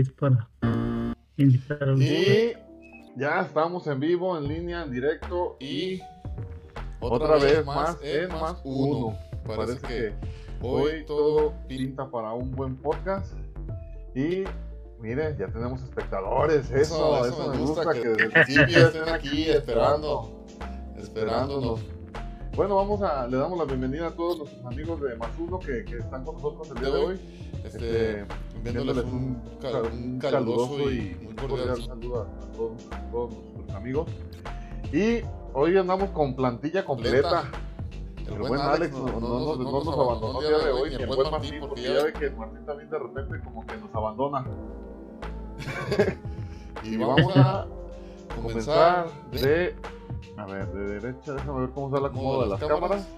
Face para invitar a Y ya estamos en vivo, en línea, en directo y otra, vez más en más uno. Parece que hoy todo pinta para un buen podcast. Y mire, ya tenemos espectadores. Eso, eso, me gusta, que, que estén aquí esperando, esperándonos. Bueno, vamos a, le damos la bienvenida a todos nuestros amigos de Más Uno que, que están con nosotros el día de hoy. Este, enviándoles un, un, caluroso y muy cordial saludo a todos, a todos nuestros amigos. Y hoy andamos con plantilla completa. El, el buen Alex no, no, no, no, nos abandonó el día de hoy, ni el buen Martín, porque ya ve que Martín también de repente como que nos abandona. y vamos a comenzar de a ver, de derecha, déjame ver cómo sale la acomodo de las cámaras.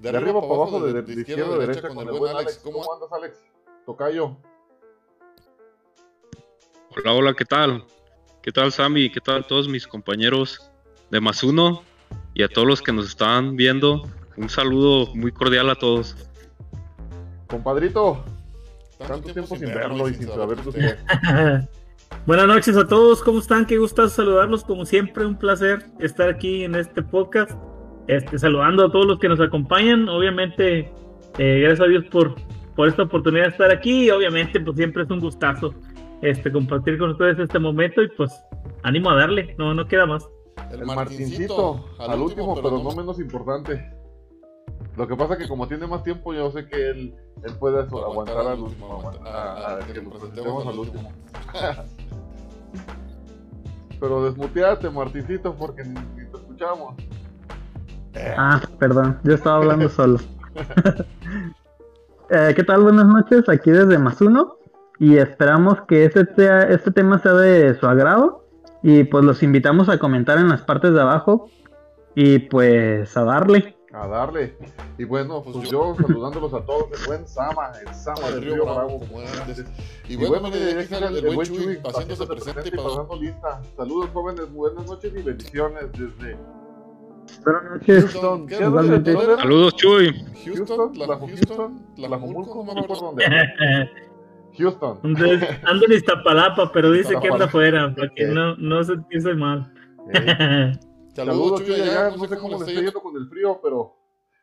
De, arriba para abajo, de, de, izquierda a derecha con el buen Alex. ¿Cómo andas, Alex? Tocayo. Hola, hola, ¿qué tal? ¿Qué tal, Sammy? ¿Qué tal todos mis compañeros de Más Uno? Y a todos los que nos están viendo, un saludo muy cordial a todos. Compadrito, tanto tiempo sin verlo y sin saber tu Buenas noches a todos, ¿cómo están? Qué gusto saludarlos, como siempre, un placer estar aquí en este podcast, este, saludando a todos los que nos acompañan, obviamente, eh, gracias a Dios por, por esta oportunidad de estar aquí, y obviamente, pues siempre es un gustazo este, compartir con ustedes este momento, y pues, ánimo a darle, no, no queda más. El Martincito, al último, pero no menos importante. Lo que pasa que como tiene más tiempo, yo sé que él, él puede aguantar al último, a, que lo presentemos al último. Pero desmuteate, Martincito, porque ni, te escuchamos. Ah, perdón, yo estaba hablando solo. eh, ¿Qué tal? Buenas noches, aquí desde Masuno. Y esperamos que este, este tema sea de su agrado. Y pues los invitamos a comentar en las partes de abajo. Y pues a darle a darle. Y bueno, pues, pues yo, saludándolos a todos, el buen Sama, el Sama del Río Bravo, como antes. Y, bueno, mire, el, el, buen Chuy haciéndose presente y pasando lista. Saludos jóvenes, buenas noches y bendiciones desde Buenas noches. Houston. Saludos, Chuy. Houston, la Houston, la no me acuerdo dónde. Houston. Ando en Iztapalapa, pero dice que anda afuera, para que no, no se piense mal. Saludos, Chuy, allá. No sé cómo les está yendo con el frío, pero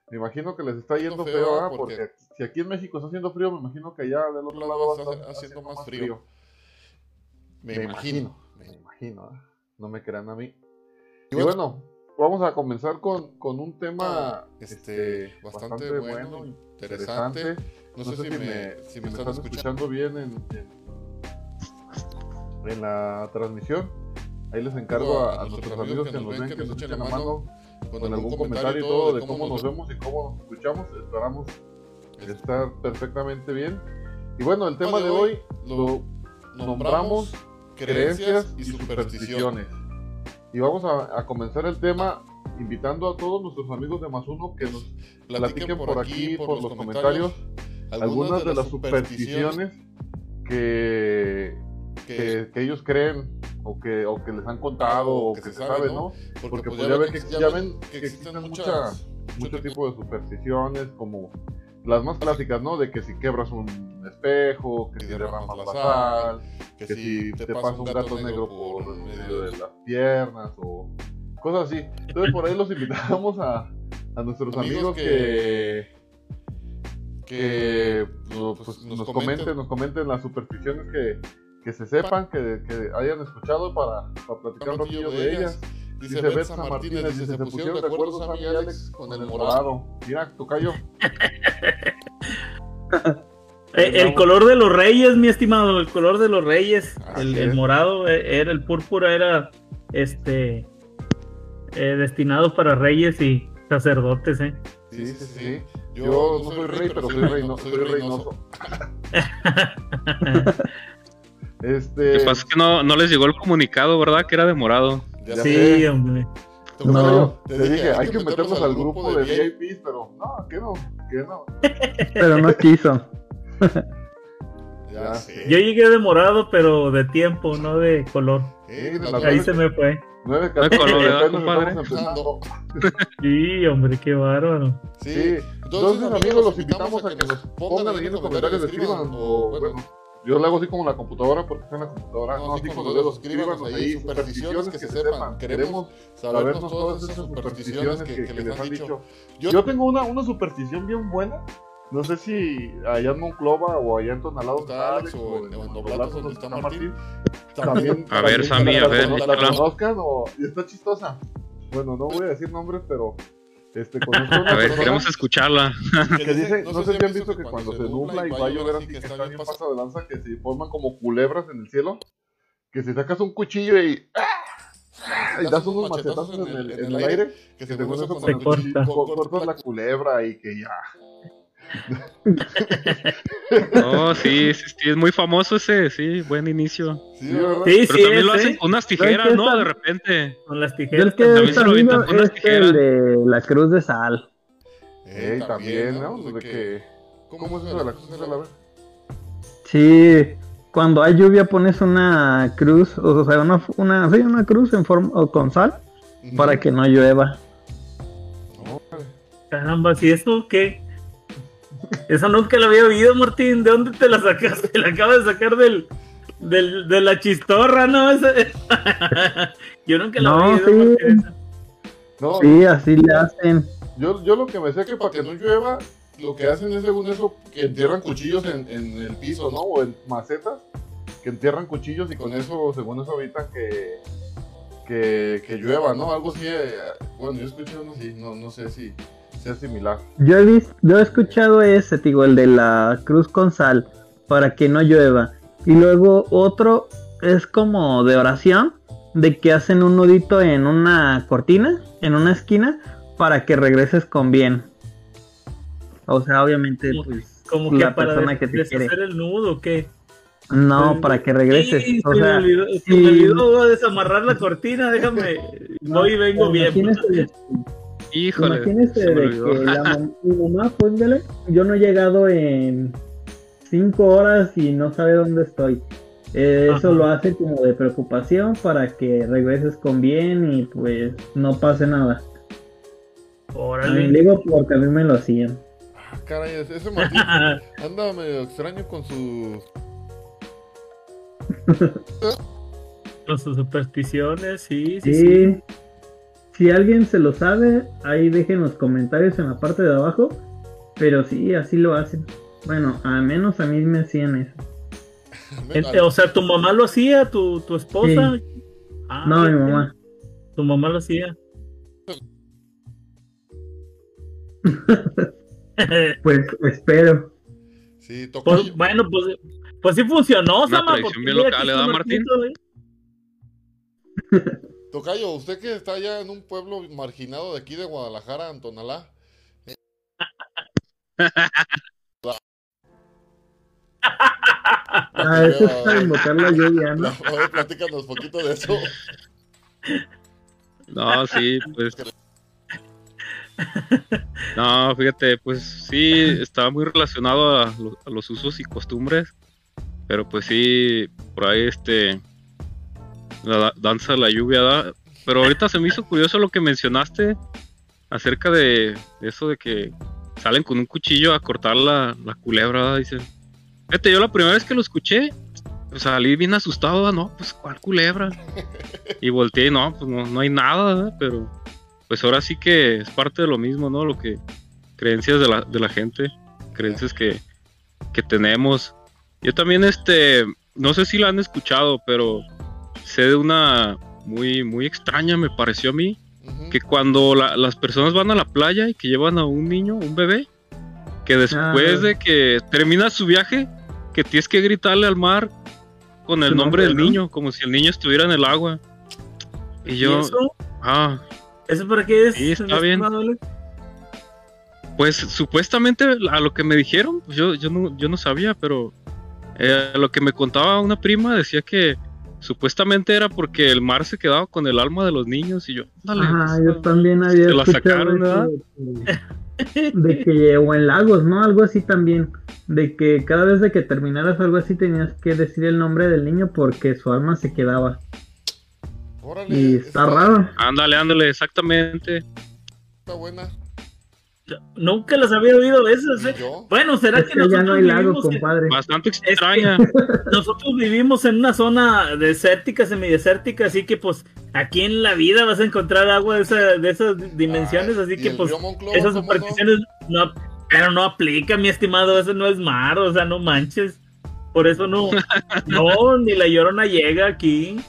me imagino que les está yendo feo, ¿ah? porque si aquí en México está haciendo frío, me imagino que allá del otro lado va a estar haciendo más frío. Me, imagino, me imagino. ¿eh? No me crean a mí. Y bueno, vamos a comenzar con, con un tema este, este bastante, bueno, interesante. No, sé, si, me, si me están escuchando bien en, en, en la transmisión. Ahí les encargo a, nuestros amigos que nos ven, que nos echen la mano con algún comentario y todo de cómo nos vemos y cómo nos escuchamos. Esperamos estar perfectamente bien. Y bueno, el tema de hoy lo nombramos creencias y supersticiones. Y vamos a, comenzar el tema invitando a todos nuestros amigos de Más Uno que nos platiquen por aquí, por los comentarios, algunas de las supersticiones que, que, ellos creen o que, o que les han contado o, que, se sabe, ¿no? Porque, pues, ya, ven que, ya ven que existen muchas, muchos tipos de supersticiones como las más clásicas, ¿no? De que si quebras un espejo, que si derramas la sal, que, si te, pasa un gato negro por medio de las piernas o cosas así. Entonces por ahí los invitamos a, a nuestros amigos, que, que, pues, nos, comenten, nos comenten las supersticiones que, que se sepan, que, que hayan escuchado para, para platicar un poquillo de ellas. Dice, dice Betsa Martínez, dice, se pusieron de acuerdo Sammy y Alex con el morado. Mira, tocayo. Eh, el color de los reyes, mi estimado, el color de los reyes, el, el, morado era el púrpura era este eh, destinado para reyes y sacerdotes, eh. Sí, sí, sí. Yo, Yo no soy rey, pero soy, reino, soy reynoso. Este... Lo que pasa es que no, no les llegó el comunicado, ¿verdad? Que era de morado. sí, hombre. No, te, dije, hay que meternos al grupo de VIPs, pero no, que no, que no. Pero no quiso. ya sé. Yo llegué de morado, pero de tiempo, no de color. Ahí se me fue. Nueve color, compadre. Sí, hombre, qué bárbaro. Sí, entonces, amigos, los invitamos a que nos pongan ahí en los comentarios, escriban o, bueno, Yo lo hago así como la computadora porque está en la computadora. No, así con los dedos, escríbanos ahí supersticiones que, se sepan. Queremos sabernos todas esas supersticiones que, que, les han dicho. Yo, tengo una, una superstición bien buena. No sé si allá en Monclova o allá en Tonalado o en, en Doblatos donde está Martín. También, a ver, Sammy, a ver. La, conozcan o está chistosa. Bueno, no voy a decir nombres, pero este, a ver, queremos escucharla. Que dice, no, sé si han visto que cuando se nubla y va a llover así que está bien pasado de lanza, que se forman como culebras en el cielo, que si sacas un cuchillo y... ¡ah! y das unos machetazos en el, en el aire, que se te eso con cortas la culebra y que ya oh, sí, sí, sí, es muy famoso ese, sí, buen inicio. Sí, Pero también lo hacen con unas tijeras, ¿no? De repente. Con las tijeras. que también se lo avientan con unas tijeras. El de la cruz de sal. Eh, también, ¿no? De que... ¿Cómo es eso de la cruz de sal? Sí, cuando hay lluvia pones una cruz, o sea, una, una, sí, una cruz en forma, o con sal, para que no llueva. Caramba, ¿y eso qué? Esa nunca la había oído, Martín. ¿De dónde te la sacaste? La acabas de sacar del, del, de la chistorra, ¿no? yo nunca la había oído. Sí. No, sí, así le hacen. Yo, yo lo que me sé que para que no llueva, lo que hacen es según eso, que entierran cuchillos en, en el piso, ¿no? O en macetas, que entierran cuchillos y con eso, según eso, evitan que, que, que llueva, ¿no? Algo así. Eh, bueno, yo escuché uno así, no, no sé si sea similar. Yo he visto, yo he escuchado ese, digo, el de la cruz con sal, para que no llueva. Y luego otro es como de oración, de que hacen un nudito en una cortina, en una esquina, para que regreses con bien. O sea, obviamente, pues, como la persona que te quiere. el nudo o qué? No, para que regreses. o sea, me olvidó, desamarrar la cortina, déjame, voy y vengo bien. Híjole. Imagínese de que la mi mamá, póngale, yo no he llegado en cinco horas y no sabe dónde estoy. Eh, eso lo hace como de preocupación para que regreses con bien y pues no pase nada. Órale. digo porque a mí me lo hacían. Ah, caray, ese Martín anda medio extraño con su... con sus supersticiones, sí, sí. sí. Si alguien se lo sabe, ahí dejen los comentarios en la parte de abajo. Pero sí, así lo hacen. Bueno, al menos a mí me hacían eso. o sea, ¿tu mamá lo hacía? ¿Tu, tu esposa? Ah, no, mi mamá. ¿Tu mamá lo hacía? pues espero. Sí, pues, bueno, pues, pues sí funcionó, Una Sama. bien local, ¿le da Martín? Tocayo, usted que está allá en un pueblo marginado de aquí de Guadalajara, Antonalá. ah, eso es para invocar la lluvia, ¿no? A ver, platícanos un poquito de eso. No, sí, pues. No, fíjate, pues sí, estaba muy relacionado a, los usos y costumbres. Pero pues sí, por ahí este la danza de la lluvia. Pero ahorita se me hizo curioso lo que mencionaste acerca de eso de que salen con un cuchillo a cortar la, culebra. Dice, fíjate, yo la primera vez que lo escuché, pues salí bien asustado, no, pues cuál culebra. Y volteé y no, pues no, hay nada, pero pues ahora sí que es parte de lo mismo, ¿no? Lo que creencias de la, de la gente, creencias que, que tenemos. Yo también, este, no sé si la han escuchado, pero sé de una muy, muy extraña, me pareció a mí, que cuando las personas van a la playa y que llevan a un niño, un bebé, que después ah. de que termina su viaje, que tienes que gritarle al mar con el nombre del niño, como si el niño estuviera en el agua. Y yo... eso? Ah. ¿Eso para qué es? Sí, está bien. Pues supuestamente a lo que me dijeron, pues yo, yo, no, yo no sabía, pero eh, lo que me contaba una prima decía que Supuestamente era porque el mar se quedaba con el alma de los niños y yo, dale. Ajá, pues, yo también había la sacaron, De que, o en lagos, ¿no? Algo así también. De que cada vez de que terminaras algo así tenías que decir el nombre del niño porque su alma se quedaba. y está, raro. Ándale, ándale, exactamente. Está buena. Nunca las había oído esas. ¿eh? Bueno, será que, nosotros ya no hay lago, compadre. Bastante extraña. nosotros vivimos en una zona desértica, semidesértica, así que pues aquí en la vida vas a encontrar agua de, esa, de esas dimensiones, así que pues esas supersticiones no? pero no aplica, mi estimado, eso no es mar, o sea, no manches. Por eso no, no, ni la llorona llega aquí.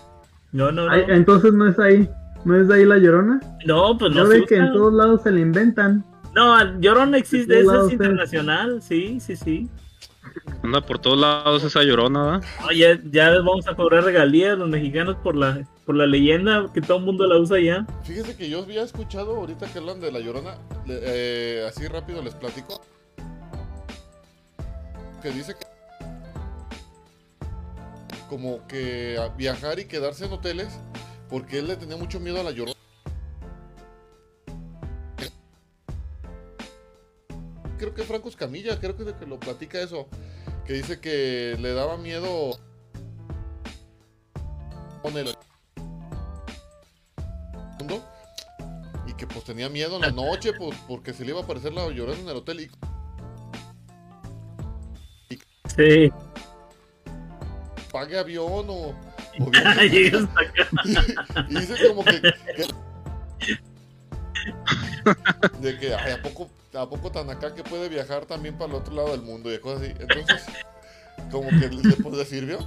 No, no, no. entonces no es ahí. ¿No es de ahí la llorona? No, pues no. No ve que en todos lados se la inventan. No, Llorona existe, esa es internacional, sí, sí, sí. Anda por todos lados esa llorona, ¿verdad? ya, vamos a cobrar regalías los mexicanos por la, por la leyenda que todo el mundo la usa ya. Fíjese que yo había escuchado ahorita que hablan de la llorona, eh, así rápido les platico. Que dice que como que viajar y quedarse en hoteles porque él le tenía mucho miedo a la llorona. Creo que Franco Escamilla, creo que, que lo platica eso, que dice que le daba miedo con el mundo y que pues tenía miedo en la noche pues porque se le iba a aparecer la llorando en el hotel y, sí. Pague avión o, y, dice como que de que, ay, ¿a poco, ¿a poco tan acá que puede viajar también para el otro lado del mundo y cosas así? Entonces, como que le, le sirvió.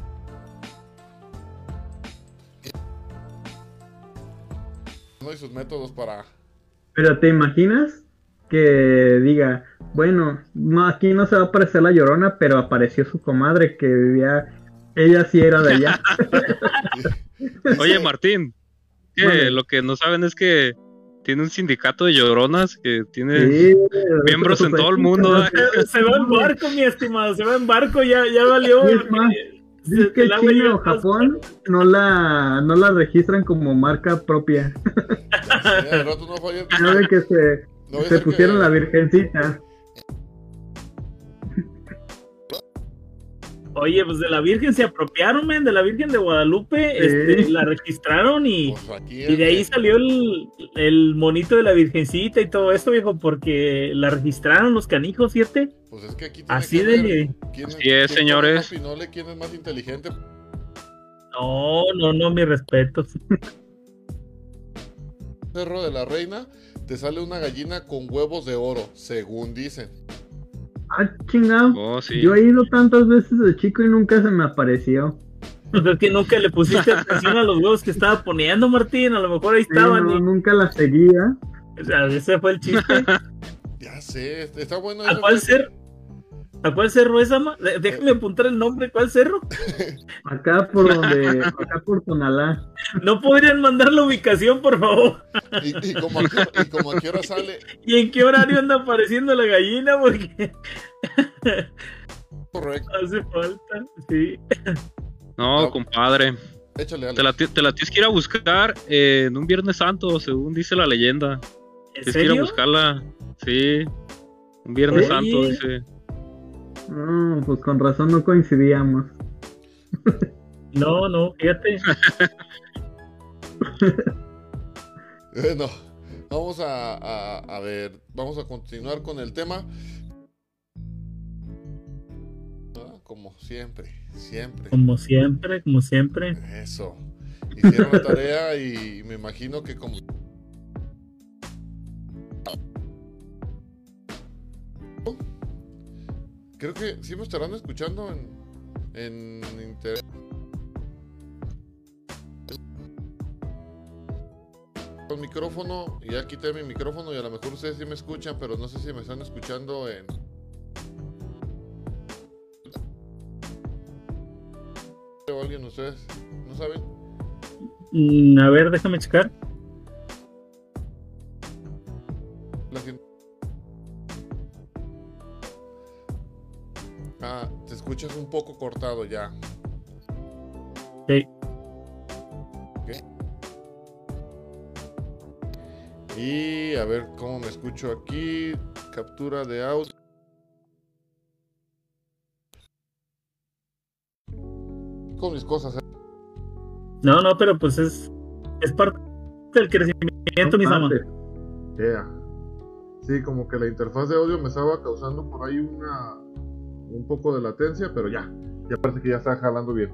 Y sus métodos para... Pero ¿te imaginas que diga, bueno, no, aquí no se va a aparecer la llorona, pero apareció su comadre que vivía, ella sí era de allá. Oye, Martín, que lo que no saben es que tiene un sindicato de lloronas que tiene miembros en todo el mundo. Se va en barco, mi estimado, se va en barco, ya, ya valió. Es más, es que China o Japón no la, no la registran como marca propia. no de que se, se pusieron la virgencita. Oye, pues de la Virgen se apropiaron, men, de la Virgen de Guadalupe, este, la registraron y, pues y de ahí salió el, el, monito de la Virgencita y todo esto, viejo, porque la registraron los canijos, ¿cierto? Pues es que aquí Así de... Quién, Así es, señores. ¿Quién es más inteligente? No, no, no, mi respeto. Cerro de la Reina, te sale una gallina con huevos de oro, según dicen. Ah, chingado. Oh, Yo he ido tantas veces de chico y nunca se me apareció. Pues es que nunca le pusiste atención a los huevos que estaba poniendo, Martín. A lo mejor ahí estaban. no, nunca la seguía. O sea, ese fue el chiste. ya sé, está bueno. ¿A cuál ser? ¿A cuál cerro es, ama? Déjame apuntar el nombre. ¿Cuál cerro? Acá por donde, acá por Tonalá. ¿No podrían mandar la ubicación, por favor? ¿Y, y, como, a qué, como a qué hora sale? ¿Y en qué horario anda apareciendo la gallina? Porque... Correcto. Hace falta, sí. No, compadre. Échale, te, la, te la tienes que ir a buscar en un Viernes Santo, según dice la leyenda. tienes que ir a buscarla. Sí. Un Viernes Santo, dice. No, pues con razón no coincidíamos. No, no, fíjate. bueno, vamos a, a, ver, vamos a continuar con el tema. Ah, como siempre, siempre. Como siempre, como siempre. Eso. Hicieron la tarea y me imagino que como Creo que sí me estarán escuchando en, en internet. Con micrófono, ya quité mi micrófono y a lo mejor ustedes sí me escuchan, pero no sé si me están escuchando en. ¿O alguien ustedes? ¿No saben? Mm, a ver, déjame checar. Escuchas un poco cortado ya. Sí. Y a ver cómo me escucho aquí. Captura de audio. Con mis cosas. ¿eh? No, no, pero pues es, es parte del crecimiento, mis amados. Sí, como que la interfaz de audio me estaba causando por ahí una un poco de latencia, pero ya, ya parece que ya está jalando bien.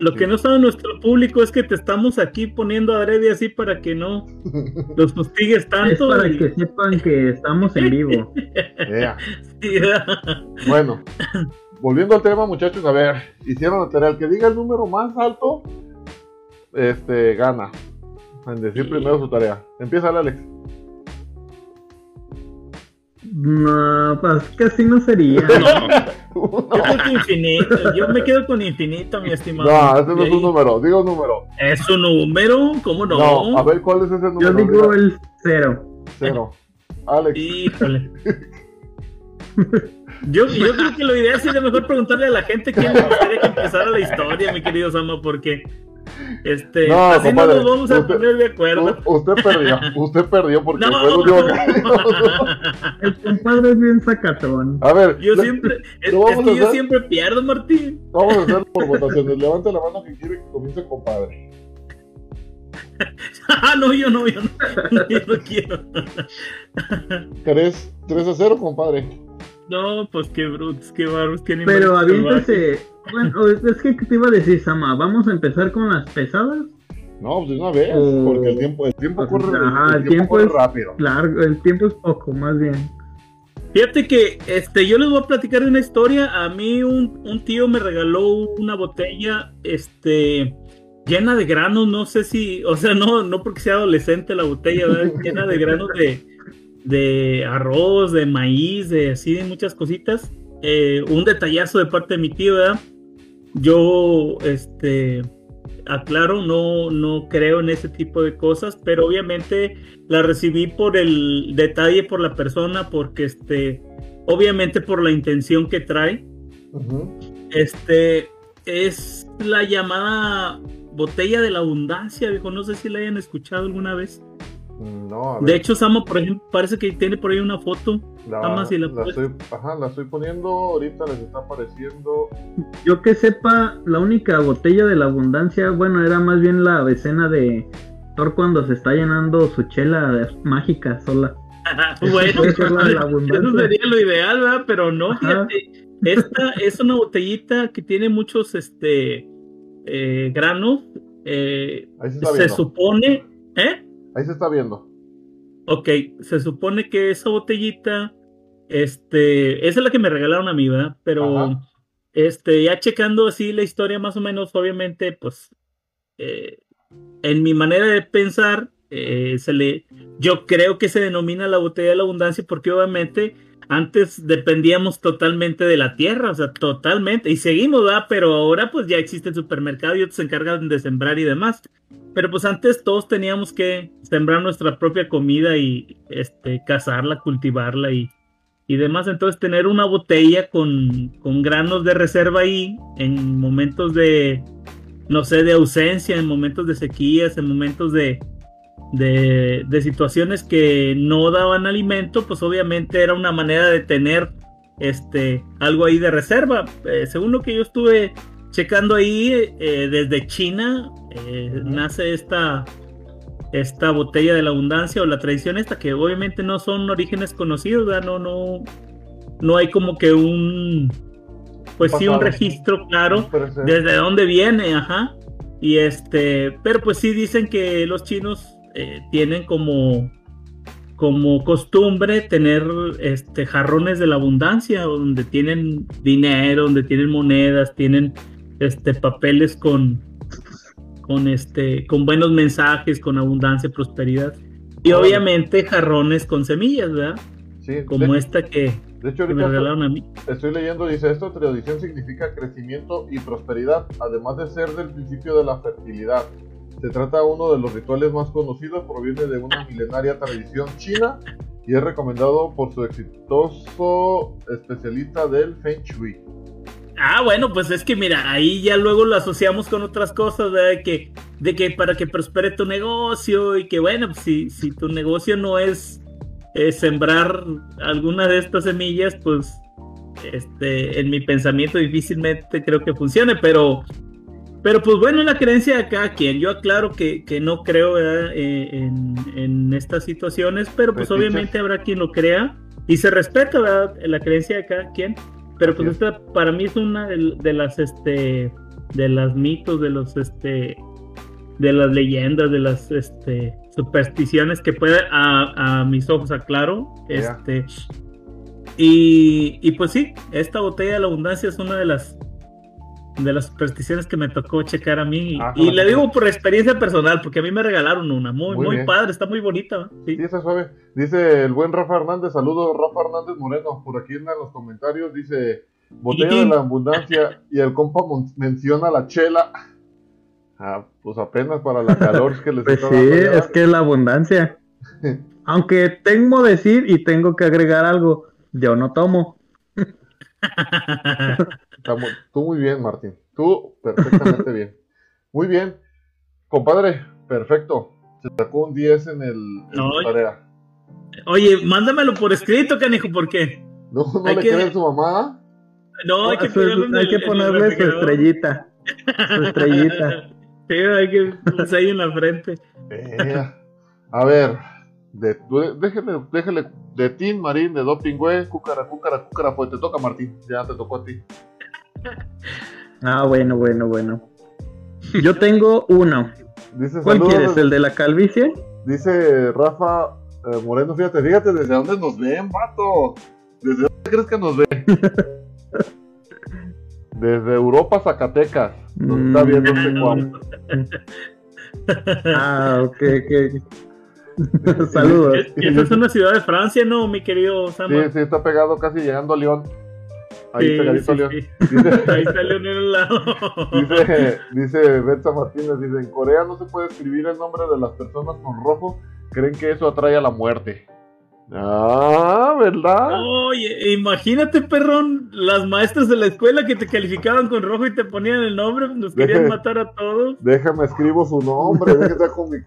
Lo que no sabe nuestro público es que te estamos aquí poniendo adrede así para que no los fustigues tanto. Es para que sepan que estamos en vivo. bueno, volviendo al tema, muchachos, a ver, hicieron la tarea. El que diga el número más alto, este, gana. En decir primero su tarea. Empieza, Alex. No, pues casi no sería. No. Yo creo que infinito. Yo me quedo con infinito, mi estimado. No, ese no es un número. Digo un número. ¿Es un número? ¿Cómo no? No, a ver, ¿cuál es ese número? Yo digo el cero. Cero. Alex. Híjole. Yo, yo creo que lo ideal sería mejor preguntarle a la gente quién le gustaría que empezara la historia, mi querido Sama, porque este, no, así no nos vamos a poner de acuerdo. Usted perdió, usted perdió porque no, fue el único que... El compadre es bien sacatón. A ver, yo siempre, es, es que yo siempre pierdo, Martín. Vamos a hacerlo por votaciones. Levante la mano que quiere que comience compadre. ah, no, yo no, yo no, yo no quiero. 3, 3 a 0, compadre. No, pues qué brutos, qué barros, qué Pero aviéntase. Bueno, es que te iba a decir, Sama, ¿vamos a empezar con las pesadas? No, pues de una vez, o... porque el tiempo, el tiempo corre, Ajá, el, el tiempo, corre es rápido. Largo, el tiempo es poco, más bien. Fíjate que este, yo les voy a platicar una historia. A mí un, un tío me regaló una botella este, llena de granos. No sé si, o sea, no, no porque sea adolescente la botella, ¿verdad? llena de granos de, de arroz, de maíz, de así, de muchas cositas. Eh, un detallazo de parte de mi tío, ¿verdad? Yo, este, aclaro, no, no creo en ese tipo de cosas, pero obviamente la recibí por el detalle, por la persona, porque este, obviamente por la intención que trae. Uh -huh. Este, es la llamada botella de la abundancia, viejo. No sé si la hayan escuchado alguna vez. No, de hecho, Sama, por ejemplo, parece que tiene por ahí una foto. La, Sama, si la, la estoy, ajá, la estoy poniendo, ahorita les está apareciendo. Yo que sepa, la única botella de la abundancia, bueno, era más bien la escena de Thor cuando se está llenando su chela mágica sola. bueno, eso sería lo ideal, ¿verdad? Pero no, ajá. fíjate, esta es una botellita que tiene muchos este eh, granos. Eh, se, se supone, ¿eh? Ahí se está viendo. Ok, se supone que esa botellita, este, esa es la que me regalaron a mí, ¿verdad? Pero, Ajá. este, ya checando así la historia más o menos, obviamente, pues, eh, en mi manera de pensar, eh, se le, yo creo que se denomina la botella de la abundancia porque obviamente antes dependíamos totalmente de la tierra, o sea, totalmente, y seguimos, ¿verdad? Pero ahora pues ya existe el supermercado y otros se encargan de sembrar y demás. Pero pues antes todos teníamos que sembrar nuestra propia comida y este, cazarla, cultivarla y, y demás. Entonces tener una botella con, con granos de reserva ahí en momentos de, no sé, de ausencia, en momentos de sequías, en momentos de, de, de, situaciones que no daban alimento, pues obviamente era una manera de tener este, algo ahí de reserva. Eh, según lo que yo estuve checando ahí, eh, desde China eh, nace esta, esta botella de la abundancia o la tradición esta, que obviamente no son orígenes conocidos, ¿verdad? No, no, no hay como que un, pues sí, un registro claro desde dónde viene, ajá. Y este, pero pues sí dicen que los chinos eh, tienen como como costumbre tener este jarrones de la abundancia donde tienen dinero, donde tienen monedas, tienen este papeles con con este con buenos mensajes, con abundancia, prosperidad y oh, obviamente jarrones con semillas, ¿verdad? Sí, como de, esta que, de hecho, que me regalaron a mí. Estoy leyendo, dice, esta tradición significa crecimiento y prosperidad, además de ser del principio de la fertilidad. Se trata de uno de los rituales más conocidos, proviene de una milenaria tradición china y es recomendado por su exitoso especialista del Feng Shui. Ah, bueno, pues es que mira, ahí ya luego lo asociamos con otras cosas, ¿verdad? De que, de que para que prospere tu negocio y que bueno, pues si, si tu negocio no es eh, sembrar alguna de estas semillas, pues este, en mi pensamiento difícilmente creo que funcione, pero Pero pues bueno, la creencia de cada quien. Yo aclaro que, que no creo eh, en, en, estas situaciones, pero pues obviamente habrá quien lo crea y se respeta la creencia de cada quien. Pero pues esta para mí es una de, las este de las mitos, de los este de las leyendas, de las este supersticiones que puede a, a mis ojos aclaro. Este y, y pues sí, esta botella de la abundancia es una de las de las supersticiones que me tocó checar a mí. Ah, y le digo por experiencia personal, porque a mí me regalaron una. Muy, muy, padre, está muy bonita. Sí. sí, suave. Dice el buen Rafa Hernández, saludo Rafa Hernández Moreno, por aquí en los comentarios. Dice, botella de la abundancia y el compa menciona la chela. Ah, pues apenas para la calor que les pues sí, es que es la abundancia. Aunque tengo decir y tengo que agregar algo, yo no tomo. tú muy bien, Martín. Tú perfectamente bien. Muy bien. Compadre, perfecto. Se sacó un 10 en el tarea. Oye, mándamelo por escrito, canijo, ¿por qué? ¿No, no le que... su mamá? No, hay que, hay que ponerle su estrellita. Su estrellita. Sí, hay que pues ahí en la frente. Eh, a ver, de, déjale, déjale de Tim Marín, de Doping, güey, cúcara, cúcara, cúcara, pues te toca Martín, ya te tocó a ti. Ah, bueno, bueno, bueno. Yo tengo uno. ¿Cuál quieres? ¿El de la calvicie? Dice Rafa eh, Moreno, fíjate, fíjate desde dónde nos ven, vato. ¿Desde dónde crees que nos ven? desde Europa, Zacatecas. Nos está viendo este Ah, ok, ok. Saludos. Esa es una ciudad de Francia, ¿no, mi querido Samuel? Sí, sí, está pegado casi llegando a León. Ahí pegadito León. Dice, Ahí está León en el lado. Dice, dice Betsa Martínez, dice, en Corea no se puede escribir el nombre de las personas con rojo, creen que eso atrae a la muerte. Ah, ¿verdad? Oye, imagínate, perrón, las maestras de la escuela que te calificaban con rojo y te ponían el nombre, nos querían matar a todos. Déjame escribo su nombre, déjame con mi,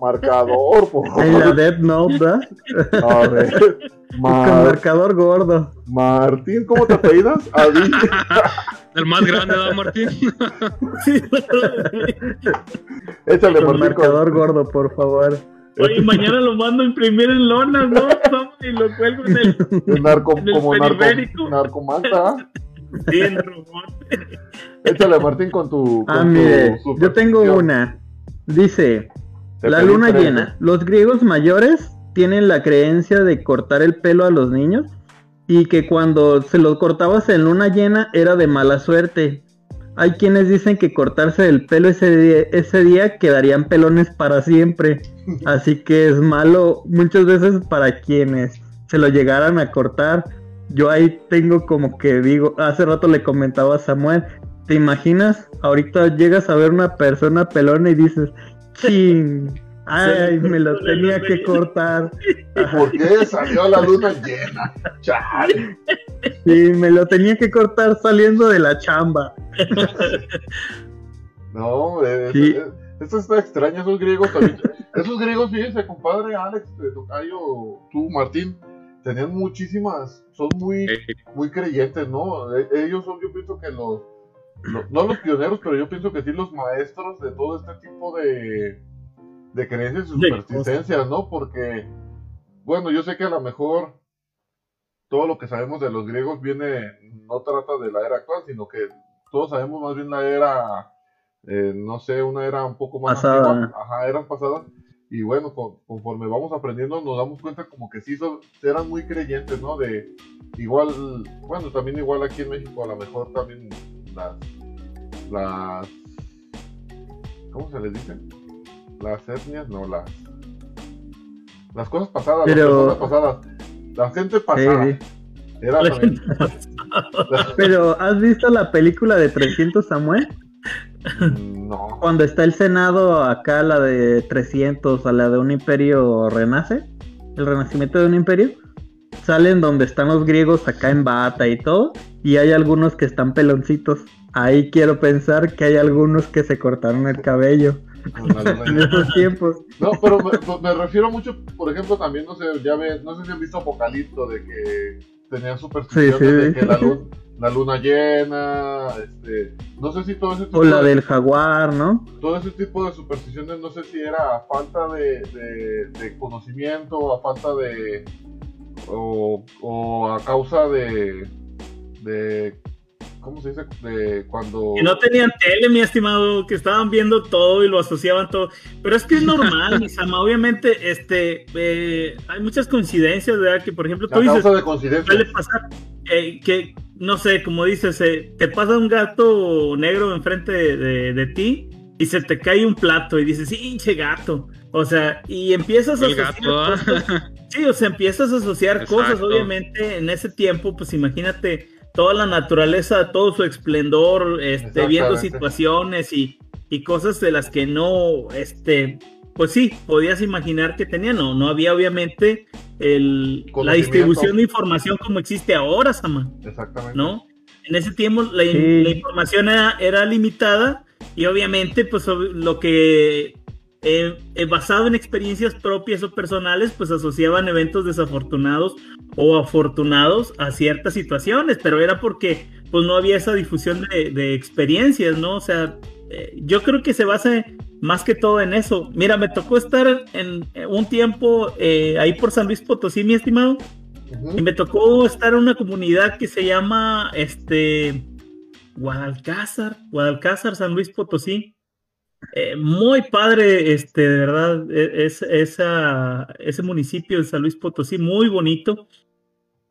marcador, por favor. En la Death Note, ¿verdad? A ver. Con marcador gordo. Martín, ¿cómo te apellidas? el más grande, ¿verdad, Martín? Échale, con marcador gordo, por favor. Oye, mañana lo mando a imprimir en lona, ¿no? Y lo cuelgo en el, el narco, en el como narco, narcomanta. Sí, en robot. Échale, Martín, con tu. ah, mire, yo tengo una. Dice: La luna llena. Los griegos mayores tienen la creencia de cortar el pelo a los niños y que cuando se lo cortabas en luna llena era de mala suerte. Hay quienes dicen que cortarse el pelo ese día, ese día quedarían pelones para siempre. Así que es malo muchas veces para quienes se lo llegaran a cortar. Yo ahí tengo como que digo, hace rato le comentaba a Samuel, ¿te imaginas? Ahorita llegas a ver una persona pelona y dices, ching Ay, me lo tenía que cortar. ¿Por qué salió la luna llena? Chale. Sí, me lo tenía que cortar saliendo de la chamba. No, sí. esto está extraño, esos griegos también. Esos griegos, fíjense, compadre Alex, Tocayo, tú, Martín, tenían muchísimas, son muy, muy creyentes, ¿no? E, ellos son, yo pienso que los, no los pioneros, pero yo pienso que sí los maestros de todo este tipo de, de creencias y supersticencias, ¿no? Porque, bueno, yo sé que a lo mejor todo lo que sabemos de los griegos viene, no trata de la era actual, sino que todos sabemos más bien la era, eh, no sé, una era un poco más Pasada. ajá, eran pasadas. Y bueno, conforme vamos aprendiendo nos damos cuenta como que sí son, eran muy creyentes, ¿no? De igual, bueno, también igual aquí en México a lo mejor también las, las, ¿cómo se les dice? Las etnias, no las las cosas pasadas, las personas pasadas, la gente pasada. Era Pero ¿has visto la película de 300 Samuel? No. Cuando está el Senado acá, la de 300, a la de un imperio renace, el renacimiento de un imperio, salen donde están los griegos acá en bata y todo, y hay algunos que están peloncitos. Ahí quiero pensar que hay algunos que se cortaron el cabello en esos tiempos. No, pero me, refiero mucho, por ejemplo, también, no sé, ya ves, no sé si han visto Apocalipto de que tenían supersticiones de que la luz, la luna llena, este, no sé si todo ese tipo O la del jaguar, ¿no? Todo ese tipo de supersticiones, no sé si era a falta de, de, conocimiento, a falta de, o, o a causa de, de ¿cómo se dice? De cuando... Que no tenían tele, mi estimado, que estaban viendo todo y lo asociaban todo. Pero es que es normal, Sama. Obviamente, este, eh, hay muchas coincidencias, ¿verdad? Que, por ejemplo, tú dices... de coincidencia. Suele pasar eh, que, no sé, como dices, eh, te pasa un gato negro enfrente de, de, ti y se te cae un plato y dices, hinche gato. O sea, y empiezas a asociar ¿ah? Sí, o sea, empiezas a asociar cosas, obviamente, en ese tiempo, pues imagínate toda la naturaleza, todo su esplendor, este, viendo situaciones y, y, cosas de las que no, este, pues sí, podías imaginar que tenían, no, no había obviamente el, la distribución de información como existe ahora, Sama. Exactamente. ¿No? En ese tiempo la, información era, era, limitada y obviamente pues lo que eh, eh, basado en experiencias propias o personales, pues asociaban eventos desafortunados o afortunados a ciertas situaciones, pero era porque pues no había esa difusión de, experiencias, ¿no? O sea, eh, yo creo que se basa más que todo en eso. Mira, me tocó estar en un tiempo ahí por San Luis Potosí, mi estimado, y me tocó estar en una comunidad que se llama, este, Guadalcázar, Guadalcázar, San Luis Potosí. Eh, muy padre, este, de verdad, e, es, ese municipio de San Luis Potosí, muy bonito.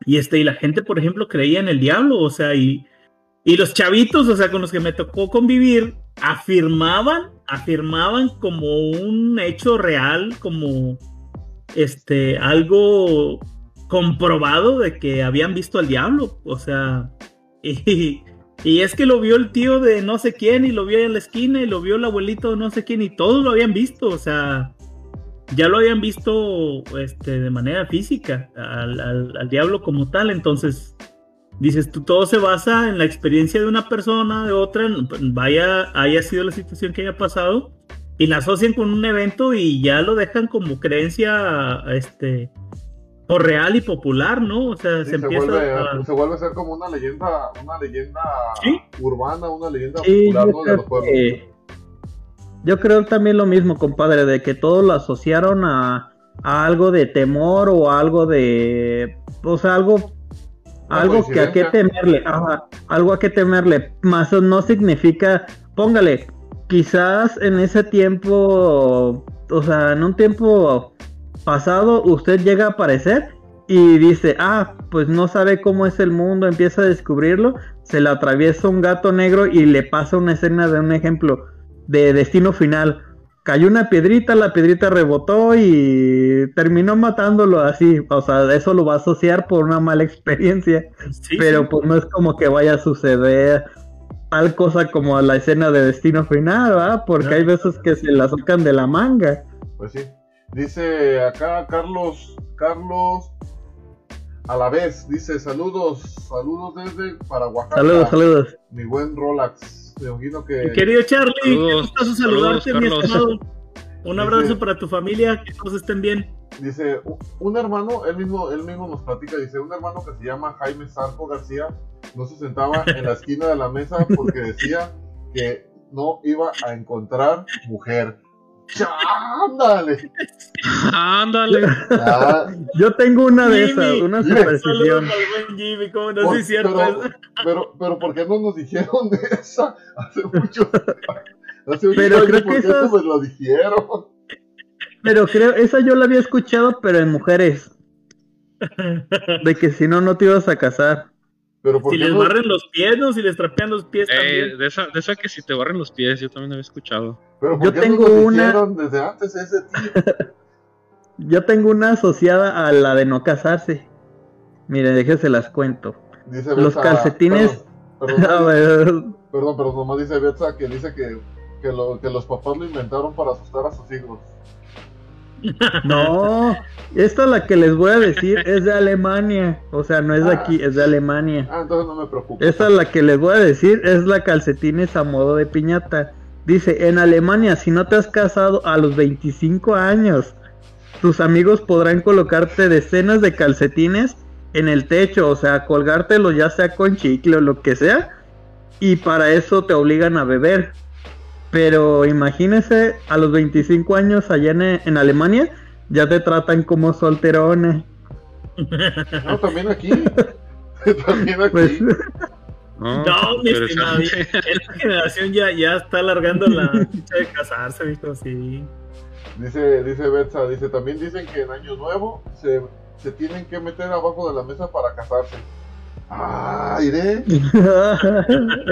Y este, y la gente, por ejemplo, creía en el diablo, o sea, y, y los chavitos, o sea, con los que me tocó convivir, afirmaban, afirmaban como un hecho real, como este, algo comprobado de que habían visto al diablo, o sea, y, y es que lo vio el tío de no sé quién y lo vio en la esquina y lo vio el abuelito de no sé quién y todos lo habían visto, o sea, ya lo habían visto este, de manera física al, diablo como tal, entonces dices tú, todo se basa en la experiencia de una persona, de otra, vaya, haya sido la situación que haya pasado y la asocian con un evento y ya lo dejan como creencia, este, o real y popular, ¿no? O sea, se, empieza vuelve, a... se vuelve a ser como una leyenda, una leyenda urbana, una leyenda popular ¿no? de los pueblos. Yo creo también lo mismo, compadre, de que todos lo asociaron a, algo de temor o algo de, o sea, algo algo que a qué temerle, algo a qué temerle, más no significa, póngale, quizás en ese tiempo, o sea, en un tiempo pasado usted llega a aparecer y dice, ah, pues no sabe cómo es el mundo, empieza a descubrirlo, se le atraviesa un gato negro y le pasa una escena de un ejemplo de destino final. Cayó una piedrita, la piedrita rebotó y terminó matándolo así. O sea, eso lo va a asociar por una mala experiencia. pero pues no es como que vaya a suceder tal cosa como la escena de destino final, ¿verdad? Porque hay veces que se la sacan de la manga. Pues sí. Dice acá Carlos, Carlos a la vez, dice saludos, saludos desde para Oaxaca. Saludos, saludos. Mi buen Rolax. Me imagino que. querido Charlie, saludos, qué saludarte, mi estimado. Un abrazo para tu familia, que todos estén bien. Dice, un hermano, él mismo, él mismo nos platica, dice, un hermano que se llama Jaime Sarco García, no se sentaba en la esquina de la mesa porque decía que no iba a encontrar mujer. ¡Ándale! ¡Ándale! Yo tengo una de esas, una superstición. pero, pero, ¿por qué no nos dijeron de esa hace mucho hace Pero creo que esa... me lo dijeron. Pero creo, esa yo la había escuchado, pero en mujeres. De que si no, no te ibas a casar si les barren los pies, ¿no? Si les trapean los pies eh, también. De esa, de esa que si te barren los pies, yo también había escuchado. Pero yo tengo una. Desde antes ese yo tengo una asociada a la de no casarse. Miren, déjense las cuento. los calcetines. Perdón, perdón, pero nomás dice Betsa que dice que, que, lo, que los papás lo inventaron para asustar a sus hijos. No, esta la que les voy a decir es de Alemania. O sea, no es de aquí, es de Alemania. Ah, entonces no me preocupo. Esta la que les voy a decir es la calcetines a modo de piñata. Dice, en Alemania, si no te has casado a los 25 años, tus amigos podrán colocarte decenas de calcetines en el techo, o sea, colgártelo ya sea con chicle o lo que sea, y para eso te obligan a beber. Pero imagínese, a los 25 años allá en, Alemania, ya te tratan como solterones. No, también aquí. también aquí. Pues, no, mi estimado, esta generación ya, ya está alargando la fecha de casarse, visto sí. Dice, dice Betsa, dice, también dicen que en Año Nuevo se, se tienen que meter abajo de la mesa para casarse. Ah, iré.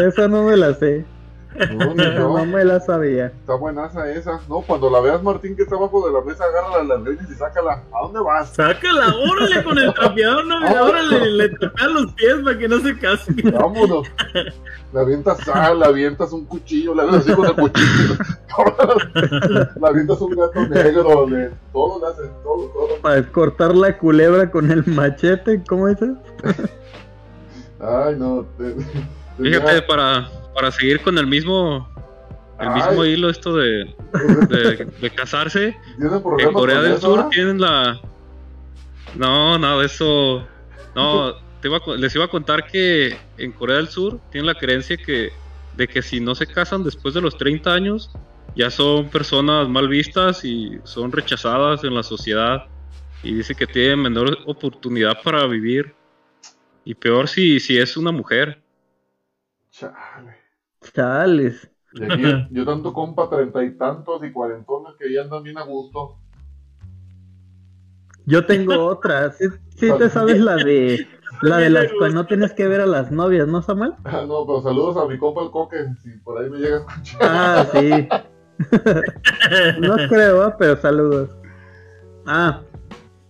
Esa no me la sé. No, no, me la sabía. Está buenaza esa. No, cuando la veas, Martín, que está abajo de la mesa, agárrala las greñas y sácala. ¿A dónde vas? Sácala, órale con el trapeador, no, mira, órale, le trapean los pies para que no se case. Vámonos. Le avientas sal, le avientas un cuchillo, le haces así con el cuchillo. le avientas un gato negro, le, todo le haces, todo, todo. Para cortar la culebra con el machete, ¿cómo dices? Ay, no. Fíjate, para, para seguir con el mismo el mismo hilo esto de, de, casarse. En Corea del Sur tienen la... No, nada de eso. No, les iba a contar que en Corea del Sur tienen la creencia que de que si no se casan después de los 30 años, ya son personas mal vistas y son rechazadas en la sociedad. Y dice que tienen menor oportunidad para vivir. Y peor si, si es una mujer. Chale. Chales. yo tanto compa treinta y tantos y cuarentones que ya andan bien a gusto. Yo tengo otra. Sí, te sabes la de la de las que no tienes que ver a las novias, ¿no, Samuel? Ah, no, pero saludos a mi compa el coque, si por ahí me llega a escuchar. Ah, sí. no creo, pero saludos. Ah,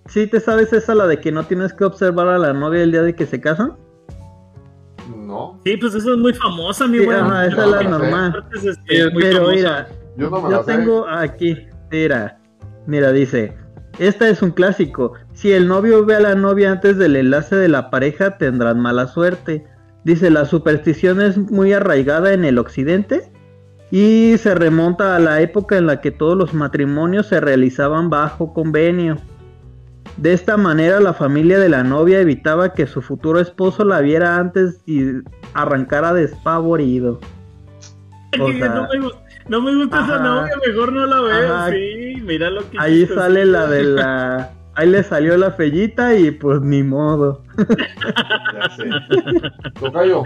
¿sí te sabes esa la de que no tienes que observar a la novia el día de que se casan? No. Sí, pues eso es muy famosa, mi sí, esa es la normal. Pero mira, yo, tengo aquí, mira, mira, dice, esta es un clásico. Si el novio ve a la novia antes del enlace de la pareja, tendrán mala suerte. Dice, la superstición es muy arraigada en el occidente y se remonta a la época en la que todos los matrimonios se realizaban bajo convenio. De esta manera la familia de la novia evitaba que su futuro esposo la viera antes y arrancara despavorido. no, me gusta, no me gusta esa novia, mejor no la veo. Sí, mira lo que Ahí sale la de la ahí le salió la fellita y pues ni modo. ya sé. Tocayo.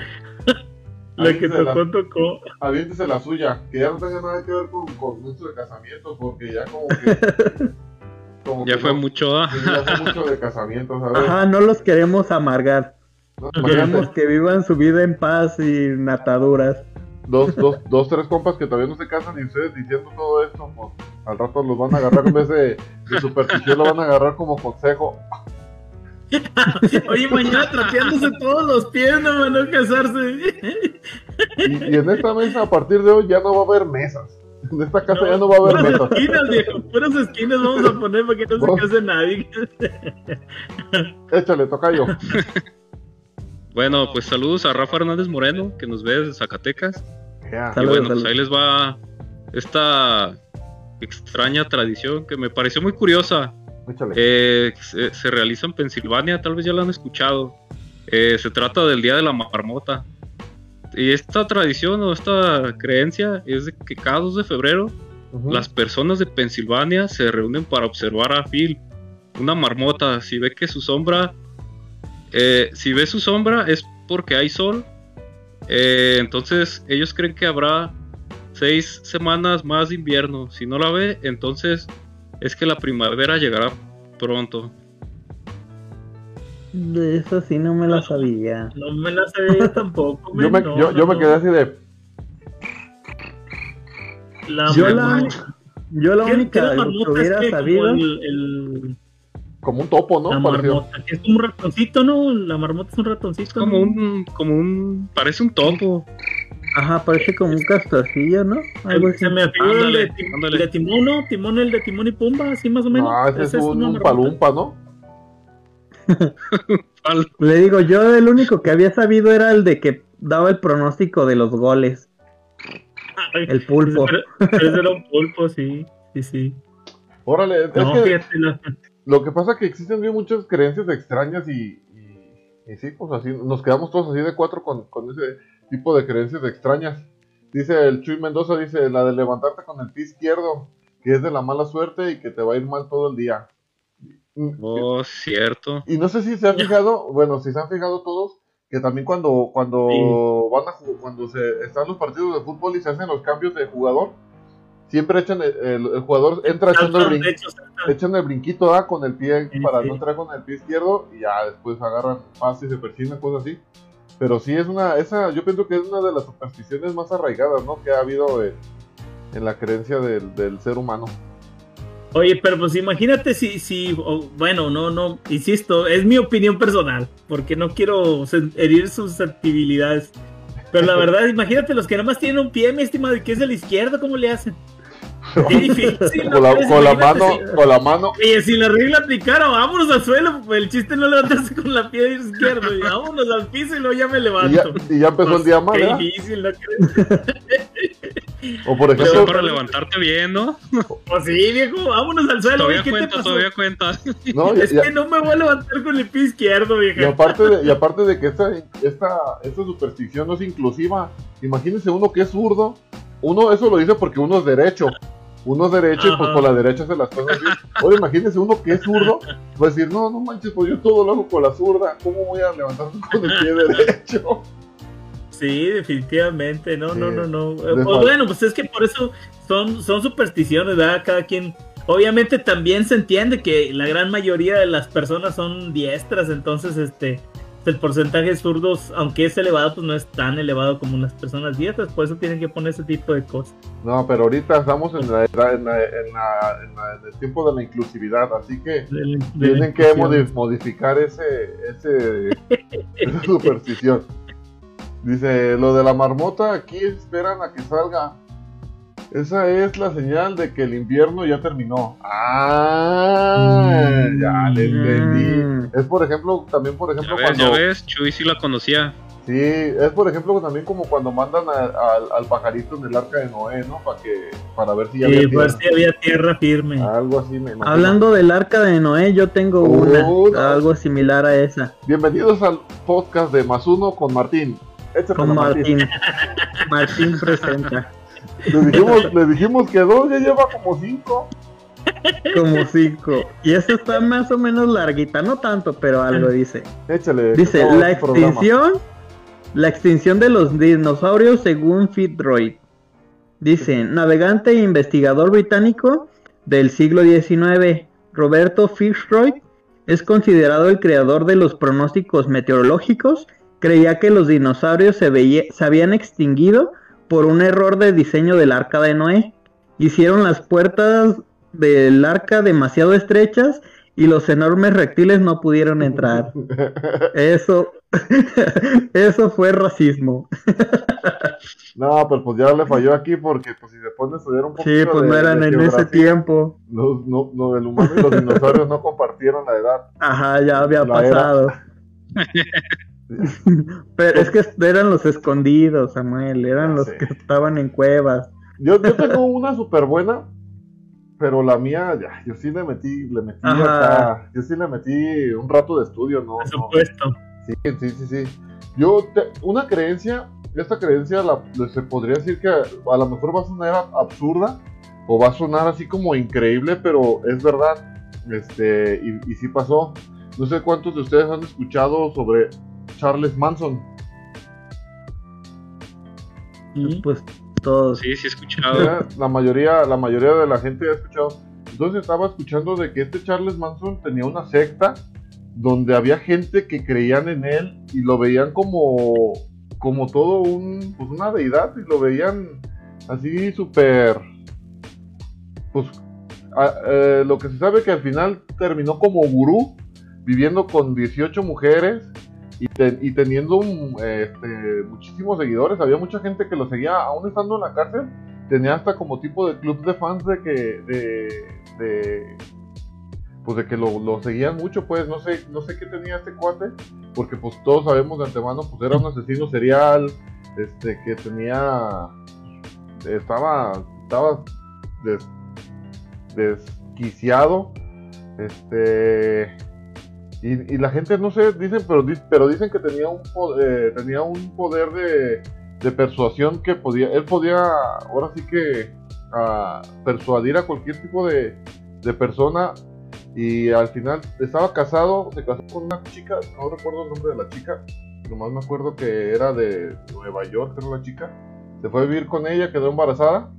La que tocó, tocó. Aviéntese la suya, que ya no tenga nada que ver con, con nuestro casamiento, porque ya como que ya fue mucho, ¿ah? ya fue mucho de casamiento, ¿sabes? Ajá, no los queremos amargar. queremos que vivan su vida en paz y nataduras. Dos, dos, dos, tres compas que todavía no se casan y ustedes diciendo todo esto, pues al rato los van a agarrar en vez de, de superstición, lo van a agarrar como consejo. Oye, mañana trapeándose todos los pies, no van a casarse. y, y en esta mesa, a partir de hoy, ya no va a haber mesas. En esta casa ya no va a haber puras esquinas, viejo. Puras esquinas vamos a poner para que no se case nadie. Échale, toca yo. Bueno, pues saludos a Rafa Hernández Moreno, que nos ve desde Zacatecas. y bueno, pues ahí les va esta extraña tradición que me pareció muy curiosa. Eh, se, realiza en Pensilvania, tal vez ya lo han escuchado. Eh, se trata del Día de la Marmota. Y esta tradición o esta creencia es de que cada 2 de febrero las personas de Pensilvania se reúnen para observar a Phil, una marmota. Si ve que su sombra, eh, si ve su sombra es porque hay sol. Eh, entonces ellos creen que habrá seis semanas más de invierno. Si no la ve, entonces es que la primavera llegará pronto. De eso sí no me la sabía. No me la sabía tampoco. yo, me, yo, me quedé así de. La yo, la, yo la única que hubiera sabido. Como, el, como un topo, ¿no? La marmota, que es un ratoncito, ¿no? La marmota es un ratoncito. como un. Como un. Parece un topo. Ajá, parece como un castorcillo, ¿no? Algo así. Se me afirma el, de, el de Timón, ¿no? Timón, el de Timón y Pumba, así más o menos. Ah, ese, es, un, un palumpa, ¿no? Le digo, yo el único que había sabido era el de que daba el pronóstico de los goles. El pulpo. Ese era un pulpo, sí, sí, sí. Órale, es que lo que pasa es que existen muchas creencias extrañas y, Y sí, pues así, nos quedamos todos así de cuatro con, con ese tipo de creencias extrañas. Dice el Chuy Mendoza, dice la de levantarte con el pie izquierdo, que es de la mala suerte y que te va a ir mal todo el día. Mm, oh, cierto. Y no sé si se han fijado, bueno, si se han fijado todos, que también cuando cuando van a cuando se están los partidos de fútbol y se hacen los cambios de jugador, siempre echan el, jugador entra echando el, brinquito, echan el brinquito ¿ah? con el pie para no entrar con el pie izquierdo y ya después agarran fácil, se persiguen, cosas así. Pero sí es una, esa, yo pienso que es una de las supersticiones más arraigadas, ¿no? Que ha habido en, la creencia del, ser humano. Oye, pero pues imagínate si, si bueno, no, no, insisto, es mi opinión personal, porque no quiero herir sus susceptibilidades. Pero la verdad, imagínate los que nada más tienen un pie, mi estimado, y que es el izquierdo, ¿cómo le hacen? con, la, con la mano, con la mano. Oye, si la regla aplicara, vámonos al suelo. El chiste no levantarse con la pie izquierda. Y vámonos al piso y luego ya me levanto. Y ya, empezó el día mal. Qué difícil, ¿no O por ejemplo. para levantarte bien, ¿no? Pues sí, viejo, vámonos al suelo. Todavía cuenta, todavía cuenta. No, es que no me voy a levantar con el pie izquierdo, viejo. Y aparte de, y aparte de que esta, esta, esta superstición no es inclusiva, imagínense uno que es zurdo. Uno, eso lo dice porque uno es derecho uno es derecho y pues por la derecha se las cosas así. Oye, imagínese uno que es zurdo, va a decir, no, no manches, pues yo todo lo hago con la zurda, ¿cómo voy a levantarme con el pie derecho? Sí, definitivamente, no, no, no, no. Pues, bueno, pues es que por eso son, son supersticiones, ¿verdad? Cada quien. Obviamente también se entiende que la gran mayoría de las personas son diestras, entonces este el porcentaje de zurdos, aunque es elevado, pues no es tan elevado como las personas diestras, por eso tienen que poner ese tipo de cosas. No, pero ahorita estamos en, la, en, el tiempo de la inclusividad, así que tienen que modificar ese, ese esa superstición. Dice, lo de la marmota, aquí esperan a que salga esa es la señal de que el invierno ya terminó. Ah, ya le entendí. Mm. Es por ejemplo, también por ejemplo ya ves, cuando... Ya ves, Chuy sí la conocía. Sí, es por ejemplo también como cuando mandan al pajarito en el arca de Noé, ¿no? Para que para ver si ya había pues tierra. había tierra firme. Algo así me imagino. Hablando del arca de Noé, yo tengo una, algo similar a esa. Bienvenidos al podcast de Más Uno con Martín. con Martín. Martín presenta. Le dijimos, le dijimos que dos, ya lleva como cinco. Como cinco. Y esta está más o menos larguita, no tanto, pero algo dice. Échale. Dice, la extinción, la extinción de los dinosaurios según Fitzroy. Dice, navegante e investigador británico del siglo XIX, Roberto Fitzroy, es considerado el creador de los pronósticos meteorológicos. Creía que los dinosaurios se, se habían extinguido por un error de diseño del arca de Noé. Hicieron las puertas del arca demasiado estrechas y los enormes reptiles no pudieron entrar. Eso, eso fue racismo. no, pues, pues ya le falló aquí porque pues si se pone a estudiar un poco. Sí, pues no eran en ese tiempo. Los, no, el humano y los dinosaurios no compartieron la edad. Ajá, ya había pasado. Pero es que eran los escondidos, Samuel, eran los que estaban en cuevas. Yo, yo tengo una súper buena, pero la mía, ya, yo sí le metí, le metí acá, yo sí le metí un rato de estudio, ¿no? Por supuesto. Sí, sí, sí, sí. Yo, una creencia, esta creencia la, se podría decir que a lo mejor va a sonar absurda o va a sonar así como increíble, pero es verdad, este, y, y sí pasó. No sé cuántos de ustedes han escuchado sobre Charles Manson. Pues todos. Sí, sí he escuchado. La mayoría, la mayoría de la gente ha escuchado. Entonces estaba escuchando de que este Charles Manson tenía una secta donde había gente que creían en él y lo veían como como todo un pues una deidad y lo veían así súper pues eh, lo que se sabe que al final terminó como gurú viviendo con 18 mujeres y, teniendo este, muchísimos seguidores, había mucha gente que lo seguía, aún estando en la cárcel, tenía hasta como tipo de club de fans de que, de, pues de que lo, seguían mucho, pues no sé, no sé qué tenía este cuate, porque pues todos sabemos de antemano, pues era un asesino serial, este, que tenía, estaba, estaba desquiciado, este Y, la gente, no sé, dicen, pero, pero dicen que tenía un, eh, tenía un poder de, persuasión que podía, él podía, ahora sí que, a persuadir a cualquier tipo de, de persona y al final estaba casado, se casó con una chica, no recuerdo el nombre de la chica, nomás me acuerdo que era de Nueva York, era la chica. Se fue a vivir con ella, quedó embarazada.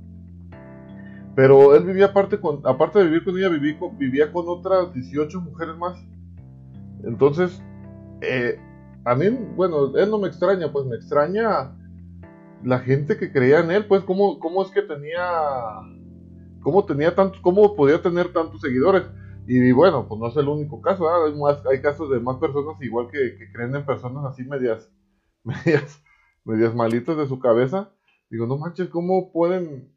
Pero él vivía aparte, con, aparte de vivir con ella, vivía con, vivía con otras 18 mujeres más. Entonces, eh, a mí, bueno, él no me extraña, pues me extraña la gente que creía en él, pues cómo, cómo es que tenía, cómo tenía tantos, cómo podía tener tantos seguidores. Y bueno, pues no es el único caso, hay, más, hay casos de más personas igual que, creen en personas así medias, medias, medias malitas de su cabeza. Digo, no manches, ¿cómo pueden?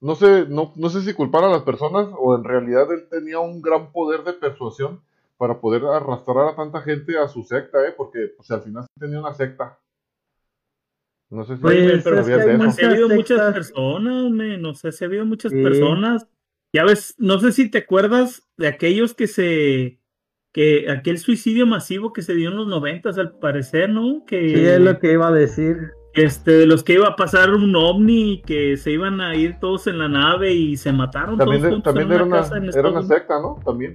No sé, no, no sé si culpar a las personas o en realidad él tenía un gran poder de persuasión para poder arrastrar a tanta gente a su secta, ¿eh? Porque pues, al final tenía una secta. No sé si pues, pero ha habido muchas personas, no sé si ha habido muchas personas ya ves, no sé si te acuerdas de aquellos que se que aquel suicidio masivo que se dio en los noventas al parecer, ¿no? Que sí, es lo que iba a decir. Este, de los que iba a pasar un ovni, que se iban a ir todos en la nave y se mataron también todos También era, una, era una secta, ¿no? También.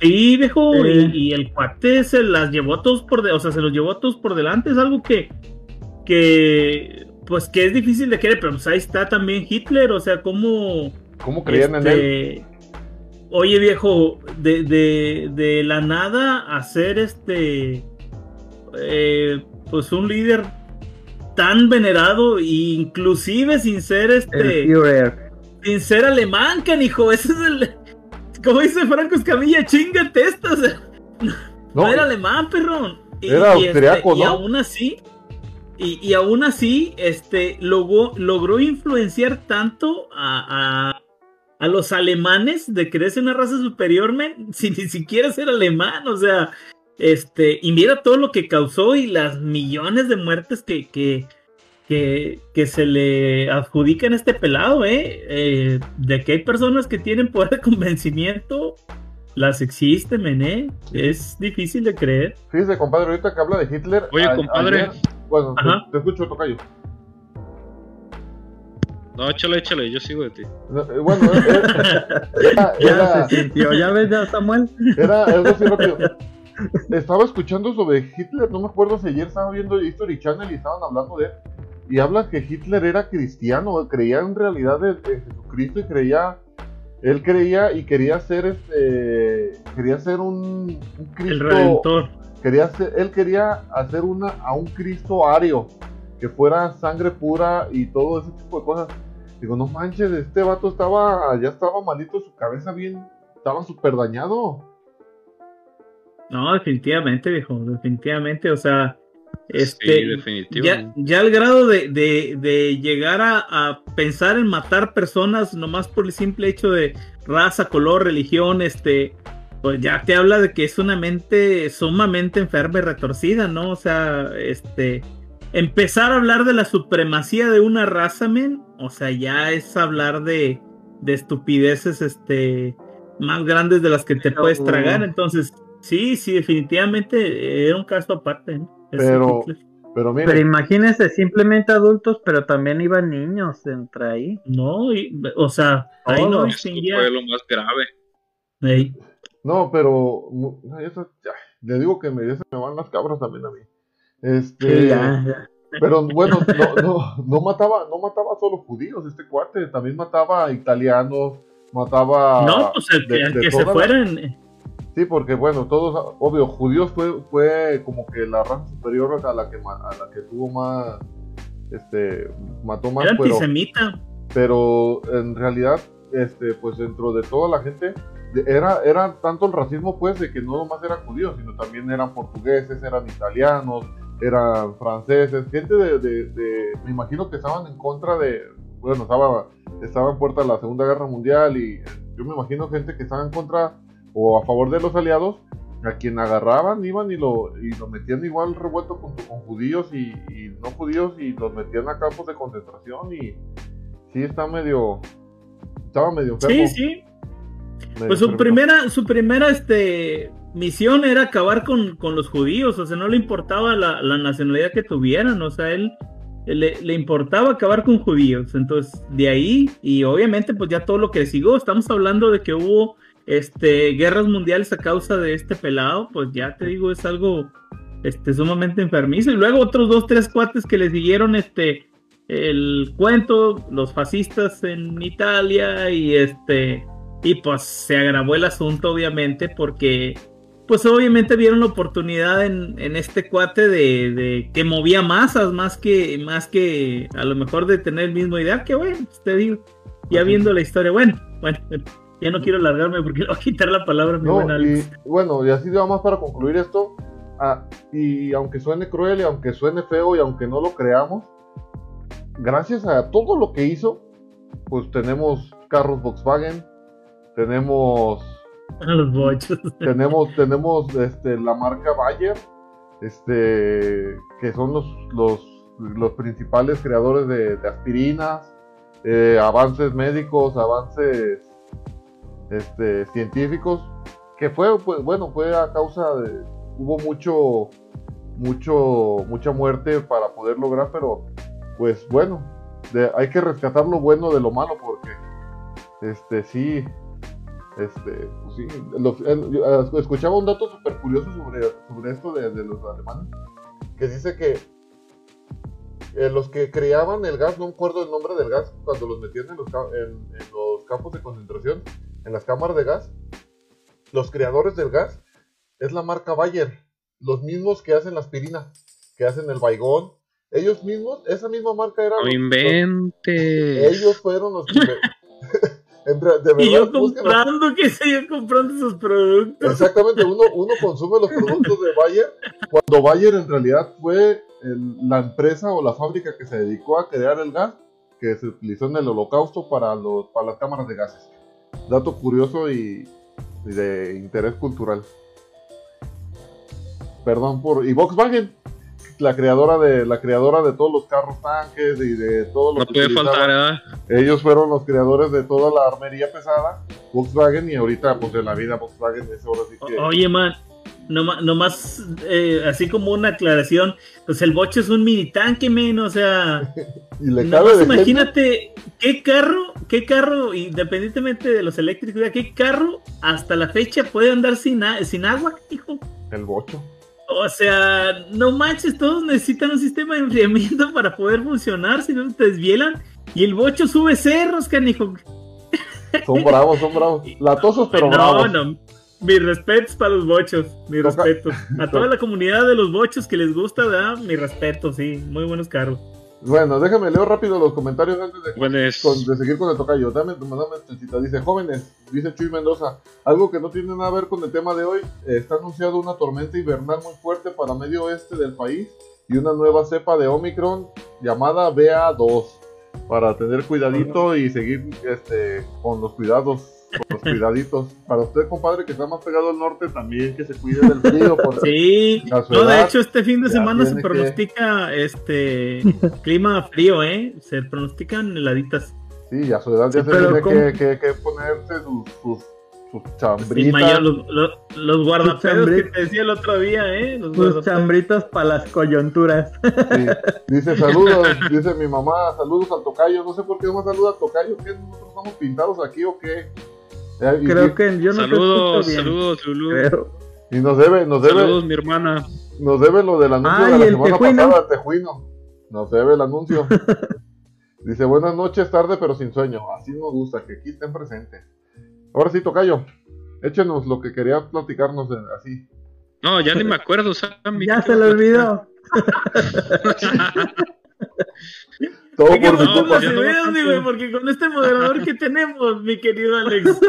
Sí, viejo, y, el cuate se las llevó todos por, de, o sea, se los llevó todos por delante, es algo que, que, pues que es difícil de creer, pero pues ahí está también Hitler, o sea, cómo ¿Cómo creían en él? Este, oye, viejo, de, de, de la nada hacer este. Eh, pues un líder tan venerado, inclusive sin ser este. Sin ser alemán, canijo. Ese es el. Como dice Franco Escamilla, chingate esto. no, era alemán, perrón. Era y, este, y aún así. Y, y, aún así, este, logró, logró influenciar tanto a, a los alemanes de creerse una raza superior, men, sin ni siquiera ser alemán, o sea, este, y mira todo lo que causó y las millones de muertes que, que, que, se le adjudican a este pelado, ¿eh? ¿eh? De que hay personas que tienen poder de convencimiento, las existen, men, ¿eh? Es difícil de creer. Fíjese, compadre, ahorita que habla de Hitler. Oye, compadre. bueno, te, te, escucho, Tocayo. No, échale, échale, yo sigo de ti. Eh, bueno, era, ya se sintió, ya ves, ya Samuel. Era algo así rápido. Estaba escuchando sobre Hitler, no me acuerdo si ayer estaba viendo History Channel y estaban hablando de él. Y habla que Hitler era cristiano, creía en realidad en, Jesucristo y creía él creía y quería ser este quería ser un, un Cristo el redentor quería ser, él quería hacer una a un Cristo ario que fuera sangre pura y todo ese tipo de cosas Digo, no manches, este vato estaba, ya estaba malito, su cabeza bien, estaba súper dañado. No, definitivamente, viejo, definitivamente, o sea, este, ya, ya al grado de, de, llegar a, pensar en matar personas nomás por el simple hecho de raza, color, religión, este, pues ya te habla de que es una mente sumamente enferma y retorcida, ¿no? O sea, este, empezar a hablar de la supremacía de una raza, men, o sea, ya es hablar de, de estupideces este, más grandes de las que te puedes tragar. Entonces, sí, sí, definitivamente era un caso aparte. Pero, pero, mire. pero imagínense, simplemente adultos, pero también iban niños entre ahí. No, o sea, ahí no distinguía. fue lo más grave. No, pero le digo que me, me van las cabras también a mí. Este, Pero bueno, no, no, no, mataba, no mataba solo judíos, este cuate, también mataba italianos, mataba. No, pues el que, se fueran. Sí, porque bueno, todos, obvio, judíos fue, fue como que la raza superior a la que, a la que tuvo más, este, mató más. Era antisemita. Pero, pero en realidad, este, pues dentro de toda la gente, era, era tanto el racismo, pues, de que no nomás eran judíos, sino también eran portugueses, eran italianos, eran franceses, gente de, me imagino que estaban en contra de, bueno, estaba, estaba en puerta de la Segunda Guerra Mundial y yo me imagino gente que estaba en contra o a favor de los aliados, a quien agarraban, iban y lo, y lo metían igual revuelto con, con judíos y, no judíos y los metían a campos de concentración y sí está medio, estaba medio Sí, sí. pues su primera, su primera, este, misión era acabar con, los judíos, o sea, no le importaba la, nacionalidad que tuvieran, o sea, él le, le, importaba acabar con judíos. Entonces, de ahí, y obviamente, pues ya todo lo que siguió, estamos hablando de que hubo este, guerras mundiales a causa de este pelado, pues ya te digo, es algo este, sumamente enfermizo. Y luego otros dos, tres cuates que le siguieron este, el cuento, los fascistas en Italia, y este, y pues se agravó el asunto, obviamente, porque pues obviamente vieron la oportunidad en, este cuate de, que movía masas más que más que a lo mejor de tener el mismo ideal que bueno pues, te digo ya viendo la historia bueno bueno ya no quiero alargarme porque le voy a quitar la palabra a mi buen Alex. Y, bueno y así vamos para concluir esto ah, y aunque suene cruel y aunque suene feo y aunque no lo creamos gracias a todo lo que hizo pues tenemos carros Volkswagen tenemos los bochos. Tenemos, tenemos este, la marca Bayer, este, que son los, los, los principales creadores de, aspirinas, eh, avances médicos, avances este, científicos, que fue, pues, bueno, fue a causa de, hubo mucho, mucho, mucha muerte para poder lograr, pero pues bueno, hay que rescatar lo bueno de lo malo porque, este, sí, este, pues sí, eh, escuchaba un dato súper curioso sobre, esto de, los alemanes, que dice que eh, los que creaban el gas, no me acuerdo el nombre del gas, cuando los metían en los, en, los campos de concentración, en las cámaras de gas, los creadores del gas es la marca Bayer, los mismos que hacen la aspirina, que hacen el baigón, ellos mismos, esa misma marca era... No inventes. Ellos fueron los que... y yo comprando, que se comprando esos productos. Exactamente, uno, uno consume los productos de Bayer cuando Bayer en realidad fue la empresa o la fábrica que se dedicó a crear el gas que se utilizó en el holocausto para, los, para las cámaras de gases. Dato curioso y, y de interés cultural. Perdón por... Y Volkswagen, la creadora de la creadora de todos los carros tanques y de todo lo no puede faltar ellos fueron los creadores de toda la armería pesada Volkswagen y ahorita pues de la vida Volkswagen es ahora sí que oye man nomás, nomás eh, así como una aclaración pues el boche es un mini tanque men o sea y le cabe imagínate qué carro qué carro independientemente de los eléctricos qué carro hasta la fecha puede andar sin, sin agua hijo el bocho o sea, no manches, todos necesitan un sistema de enfriamiento para poder funcionar, si no te desvielan. Y el bocho sube cerros, canijo. Son bravos, son bravos. Latosos, pero no, bravos. No, no. Mis respetos para los bochos, mis respetos. A toda la comunidad de los bochos que les gusta, ¿verdad? Mi respeto, sí. Muy buenos carros. Bueno, déjame leo rápido los comentarios antes de, seguir con el tocayo. Dame, dame Dice, jóvenes, dice Chuy Mendoza, algo que no tiene nada que ver con el tema de hoy. está anunciado una tormenta invernal muy fuerte para medio oeste del país y una nueva cepa de Omicron llamada BA2 para tener cuidadito y seguir este, con los cuidados los cuidaditos. Para usted, compadre, que está más pegado al norte, también que se cuide del frío. Sí, no, de hecho, este fin de semana se pronostica este clima frío, ¿eh? Se pronostican heladitas. Sí, a su edad ya se tiene que, que, ponerse sus, sus, sus chambritas. los, los, guardapedos que te decía el otro día, ¿eh? Los chambritos para las coyunturas. Sí. Dice saludos, dice mi mamá, saludos al tocayo. No sé por qué no me saluda al tocayo, ¿qué? ¿Nosotros estamos pintados aquí o qué? Creo que yo no saludos, saludos, Lulu. Y nos debe, nos debe. Saludos, mi hermana. Nos debe lo del anuncio de la semana pasada, Tejuino. Nos debe el anuncio. Dice, buenas noches, tarde pero sin sueño. Así nos gusta, que aquí estén presentes. Ahora sí, Tocayo, échenos lo que quería platicarnos así. No, ya ni me acuerdo, Ya se lo olvidó. Todo por mi culpa. porque con este moderador que tenemos, mi querido Alex,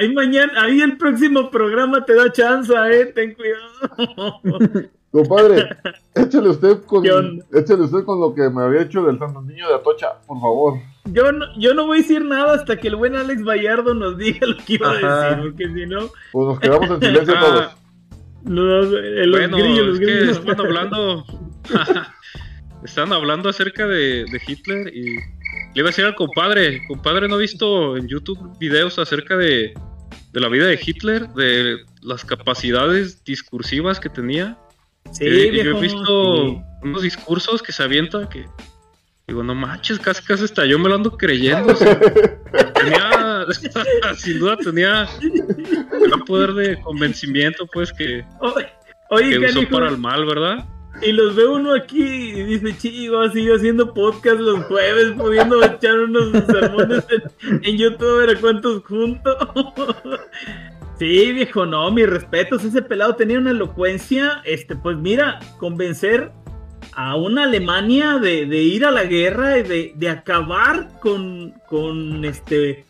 ahí mañana, ahí el próximo programa te da chance, eh, ten cuidado. Compadre, échale usted con échale usted con lo que me había hecho del Santo Niño de Atocha, por favor. Yo no, yo no voy a decir nada hasta que el buen Alex Vallardo nos diga lo que iba a decir, porque si no. Pues nos quedamos en silencio ah, todos. Los, eh, bueno, grillos, los grillos. Es que hablando Estaban hablando acerca de, Hitler y le iba a decir al compadre, compadre, ¿no ha visto en YouTube videos acerca de, la vida de Hitler? De, las capacidades discursivas que tenía. Sí, Eh, yo he visto sí. unos discursos que se avienta que digo, no manches, casi casi hasta yo me lo ando creyendo. o sea, tenía, sin duda tenía un poder de convencimiento, pues que, Oye, Oye, que usó para el mal, ¿verdad? Y los ve uno aquí y dice, chivo, sigo haciendo podcast los jueves, pudiendo echar unos sermones en, en YouTube, a ver a cuántos juntos. sí, viejo, no, mis respetos, ese pelado tenía una elocuencia, este, pues mira, convencer a una Alemania de, de ir a la guerra y de, de acabar con, con este,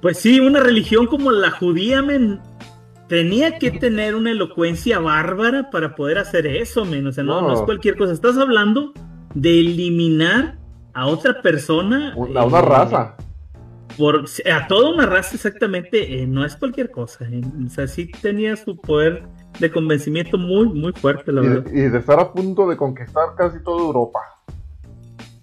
pues sí, una religión como la judía, men, tenía que tener una elocuencia bárbara para poder hacer eso, men. O sea, no, no No. es cualquier cosa. Estás hablando de eliminar a otra persona. Una, una eh, raza. Por, a toda una raza, exactamente. eh, no es cualquier cosa. eh. O sea, sí tenía su poder de convencimiento muy, muy fuerte, la Y verdad. y de estar a punto de conquistar casi toda Europa.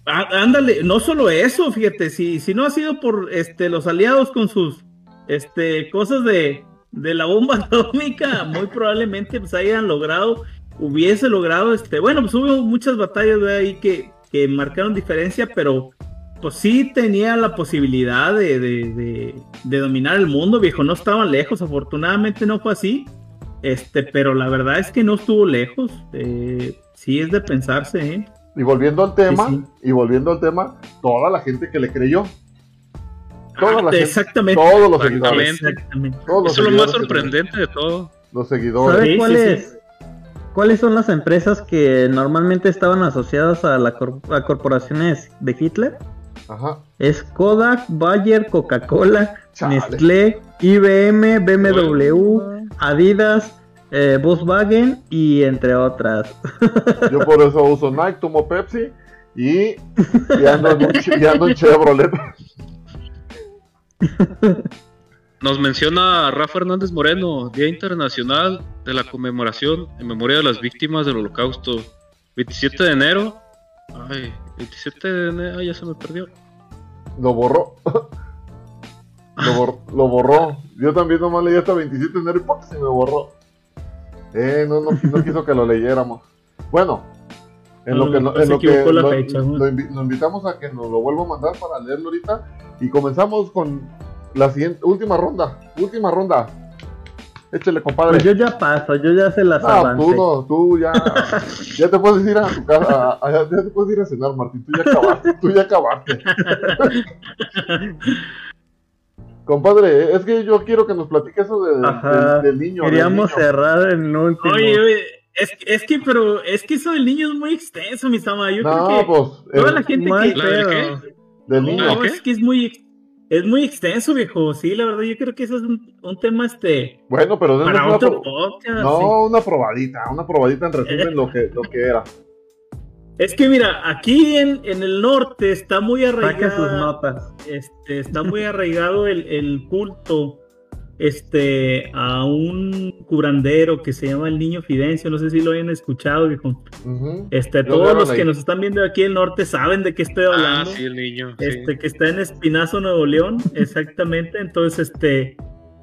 Ándale, no solo eso, fíjate, si, si no ha sido por este los aliados con sus este cosas de, de la bomba atómica, muy probablemente pues hayan logrado, hubiese logrado, este, bueno, pues hubo muchas batallas de ahí que, que marcaron diferencia, pero pues sí tenía la posibilidad de, de, de- de dominar el mundo, viejo, no estaban lejos, afortunadamente no fue así, este, pero la verdad es que no estuvo lejos, eh, sí es de pensarse, ¿eh? Y volviendo al tema, Sí, y volviendo al tema, toda la gente que le creyó. La exactamente. todos los seguidores. Exactamente. Todos los Eso es lo más sorprendente de todo. Los seguidores. ¿Sabe Sí, sí, cuáles, cuáles son las empresas que normalmente estaban asociadas a las a corporaciones de Hitler? Ajá. Es Kodak, Bayer, Coca-Cola. Nestlé, IBM, BMW, Adidas, eh, Volkswagen y entre otras. Yo por eso uso Nike, tomo Pepsi y, y ando, en y ando en Chevrolet. Nos menciona Rafa Hernández Moreno, Día Internacional de la Conmemoración en memoria de las víctimas del Holocausto. 27 de enero. Ay, 27 de enero, ay, ya se me perdió. Lo borró. Lo, bor- lo borró. Yo también nomás leí hasta 27 de enero y se me borró. Eh, no, no, no quiso que lo leyéramos. Bueno, en lo que, no- se en lo, que la lo, fecha, ¿no? lo invi- lo invitamos a que nos lo vuelva a mandar para leerlo ahorita. Y comenzamos con la siguiente, última ronda. Última ronda. Échale, compadre. Pues yo ya paso, yo ya se las No, avancé. tú no, tú ya, ya te puedes ir a tu casa, a- a- ya te puedes ir a cenar, Martín, tú ya acabaste, tú ya acabaste. Compadre, es que yo quiero que nos platique eso de- del, del niño. del Queríamos niño. cerrar en el último. Oye, oye, es, es que, pero es que eso del niño es muy extenso, mi sama. Yo No, creo que pues, toda la gente que. ¿La del pedo. qué? del niño. No, ¿qué? es que es muy, es muy extenso, viejo. Sí, la verdad, yo creo que eso es un, un tema este Bueno, pero para una, otro pro- podcast. no, sí. una probadita, una probadita en resumen lo que, lo que era. Es que mira, aquí en, en el norte está muy arraigado, notas. este, está muy arraigado el, el culto este, a un curandero que se llama el Niño Fidencio. No sé si lo hayan escuchado. Este, todos lo los que nos están viendo aquí en el norte saben de qué estoy Ah, hablando. sí, el niño. sí. Este, que está en Espinazo, Nuevo León, exactamente. Entonces, este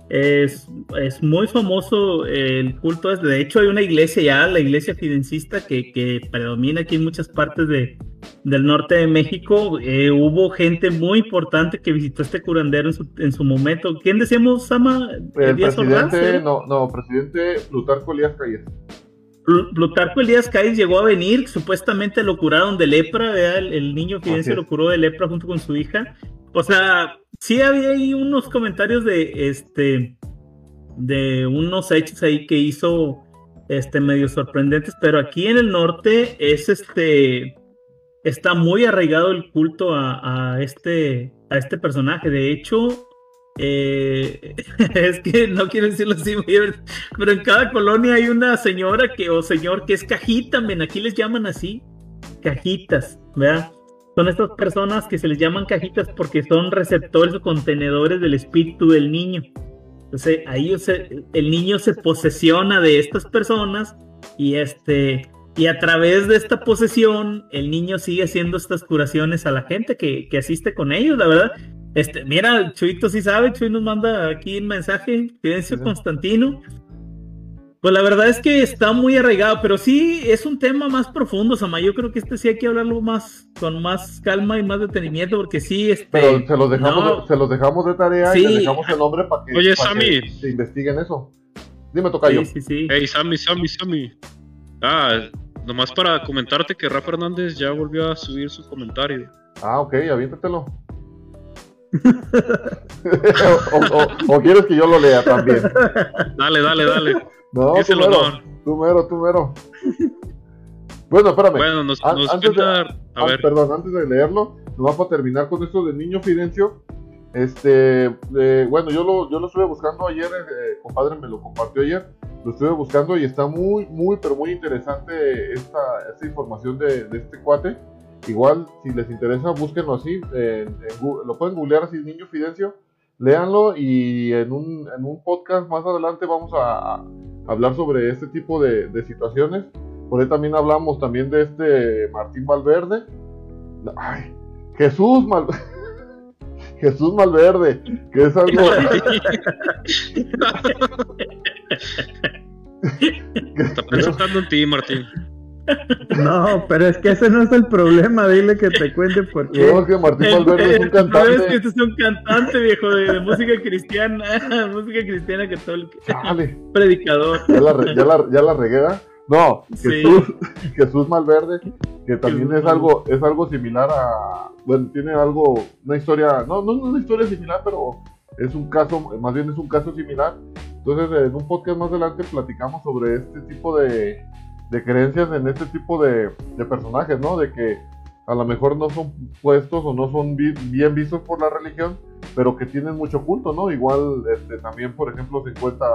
es, es muy famoso el culto. De hecho, hay una iglesia ya, la iglesia fidencista, que, que predomina aquí en muchas partes de, del norte de México. Eh, hubo gente muy importante que visitó este curandero en su, en su momento. ¿Quién decíamos, Sama? El Ordaz, presidente, no, no, presidente Plutarco Elías Calles. Pl- Plutarco Elías Calles llegó a venir, supuestamente lo curaron de lepra, el, el niño Fidencio lo curó de lepra junto con su hija. O sea, sí había ahí unos comentarios de este de unos hechos ahí que hizo este medio sorprendentes, pero aquí en el norte es este está muy arraigado el culto a, este a este personaje. De hecho, eh, es que no quiero decirlo así, pero en cada colonia hay una señora que o señor que es cajita, men, aquí les llaman así, cajitas. Son estas personas que se les llaman cajitas porque son receptores o contenedores del espíritu del niño. Entonces, ahí el niño se posesiona de estas personas y este y a través de esta posesión el niño sigue haciendo estas curaciones a la gente que, que asiste con ellos, la verdad. Este, mira, Chuito sí sabe, Chuy nos manda aquí un mensaje, Fidencio Constantino. Pues la verdad es que está muy arraigado, pero sí es un tema más profundo, Sama. Yo creo que este sí hay que hablarlo más con más calma y más detenimiento, porque sí, este. Pero se los dejamos, de, se los dejamos de tarea y le dejamos el nombre para que, Oye, se investiguen eso. Dime, Tocayo. Sí, sí, sí. Hey, Sammy, Sammy, Sammy. Ah, nomás para comentarte que Rafa Hernández ya volvió a subir su comentario. Ah, ok, aviéntatelo. o, quieres que yo lo lea también. Dale, dale, dale. No, tú mero, tú mero, tú mero. Bueno, espérame. Bueno, nos, antes de, a ver. Perdón, antes de leerlo, nos vamos a terminar con esto del niño Fidencio. Este, bueno, yo lo, yo lo estuve buscando ayer, eh, compadre me lo compartió ayer, lo estuve buscando y está muy, muy, pero muy interesante esta, esta información de, este cuate. Igual, si les interesa, búsquenlo así. lo pueden googlear así, Niño Fidencio. Léanlo y en un, en un podcast más adelante vamos a, hablar sobre este tipo de, situaciones. Por ahí también hablamos también de este Martín Valverde. Jesús Malverde. Jesús Malverde, que es algo. Está pensando en ti, Martín. No, pero es que ese no es el problema, dile que te cuente por qué. No, que Martín Valverde es un cantante. No, es que este es un cantante, viejo, de, música cristiana, música cristiana católica. Dale. Predicador. Ya la, ya la, ya la regué, No, Jesús, Jesús Malverde, que también es algo, es algo similar a, bueno, tiene algo, una historia, no, no es una historia similar, pero es un caso, más bien es un caso similar. Entonces, en un podcast más adelante platicamos sobre este tipo de, de creencias en este tipo de, personajes, ¿no? De que a lo mejor no son puestos o no son bien vistos por la religión, pero que tienen mucho culto, ¿no? Igual este, también, por ejemplo, se encuentra,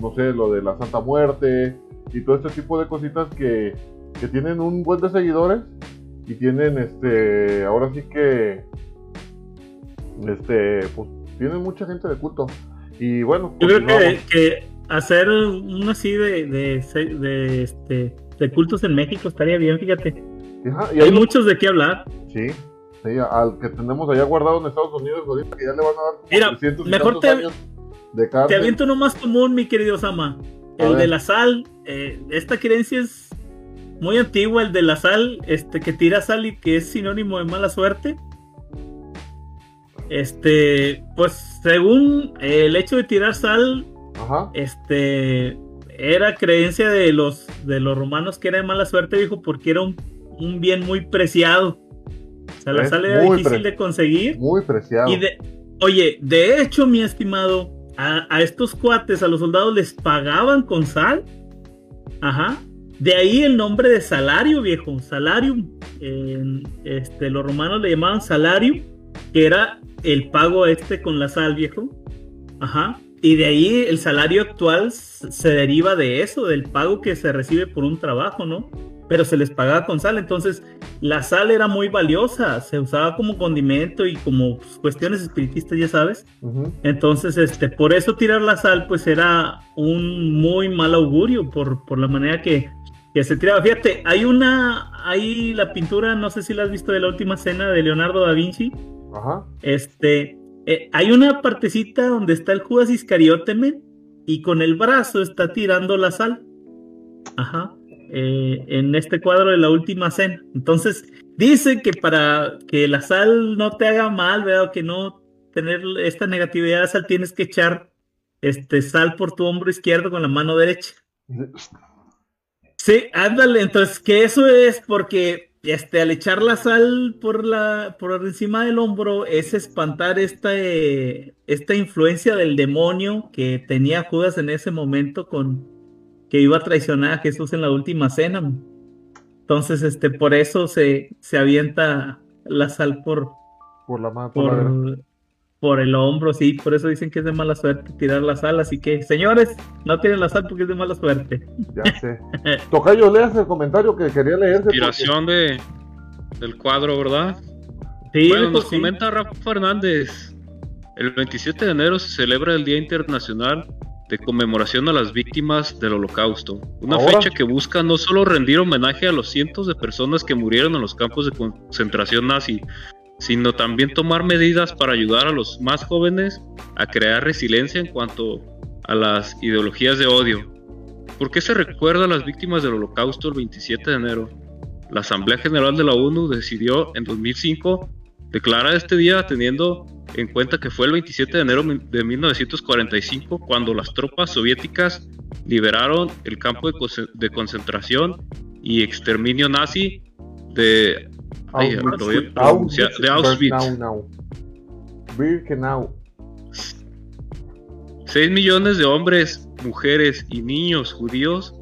no sé, lo de la Santa Muerte y todo este tipo de cositas que, que tienen un buen de seguidores y tienen, este, ahora sí que, este, pues tienen mucha gente de culto. Y bueno, yo creo que, que hacer uno así de, de, este, de cultos en México estaría bien, fíjate. y hay, muchos de qué hablar. Sí, sí, al que tenemos allá guardado en Estados Unidos, que ya le van a dar Mira, mejor te, de te aviento uno más común, mi querido Sama. El de la sal, eh, esta creencia es muy antigua, el de la sal, este que tira sal y que es sinónimo de mala suerte. Este, pues según el hecho de tirar sal este era creencia de los de los romanos que era de mala suerte, dijo, porque era un, bien muy preciado. O sea, la sal era difícil de conseguir. Muy preciado. Y de, oye, de hecho, mi estimado, a, estos cuates, a los soldados les pagaban con sal. Ajá. De ahí el nombre de salario, viejo. Salarium. este, los romanos le llamaban salario, que era el pago este con la sal, viejo. Ajá. Y de ahí el salario actual se deriva de eso, del pago que se recibe por un trabajo, ¿no? Pero se les pagaba con sal, entonces la sal era muy valiosa, se usaba como condimento y como pues, cuestiones espiritistas, ya sabes. Entonces, este, por eso tirar la sal, pues era un muy mal augurio por, por la manera que, que se tiraba. Fíjate, hay una, hay la pintura, no sé si la has visto de la última cena de Leonardo da Vinci. Ajá. Este, eh, hay una partecita donde está el Judas Iscariote, y con el brazo está tirando la sal. Ajá. Eh, en este cuadro de la última cena. Entonces, dice que para que la sal no te haga mal, ¿verdad? que no tener esta negatividad de sal, tienes que echar este sal por tu hombro izquierdo con la mano derecha. Sí, ándale, entonces que eso es porque este, al echar la sal por la por encima del hombro es espantar esta, esta influencia del demonio que tenía Judas en ese momento con que iba a traicionar a Jesús en la última cena. Entonces, este, por eso se, se avienta la sal por por la mano por el hombro, sí, por eso dicen que es de mala suerte tirar la sal, así que señores, no tiren la sal porque es de mala suerte. Ya sé. Tocayo, leas el comentario que quería leer. Inspiración de, del cuadro, ¿verdad? Sí, bueno, nos comenta Rafa Fernández. El 27 de enero se celebra el Día Internacional de Conmemoración a las Víctimas del Holocausto, una fecha que busca no solo rendir homenaje a los cientos de personas que murieron en los campos de concentración nazi, sino también tomar medidas para ayudar a los más jóvenes a crear resiliencia en cuanto a las ideologías de odio. ¿Por qué se recuerda a las víctimas del holocausto el 27 de enero? La Asamblea General de la ONU decidió en 2005 declarar este día teniendo en cuenta que fue el 27 de enero de 1945 cuando las tropas soviéticas liberaron el campo de, concentración y exterminio nazi de De Auschwitz. 6 millones de hombres, mujeres y niños judíos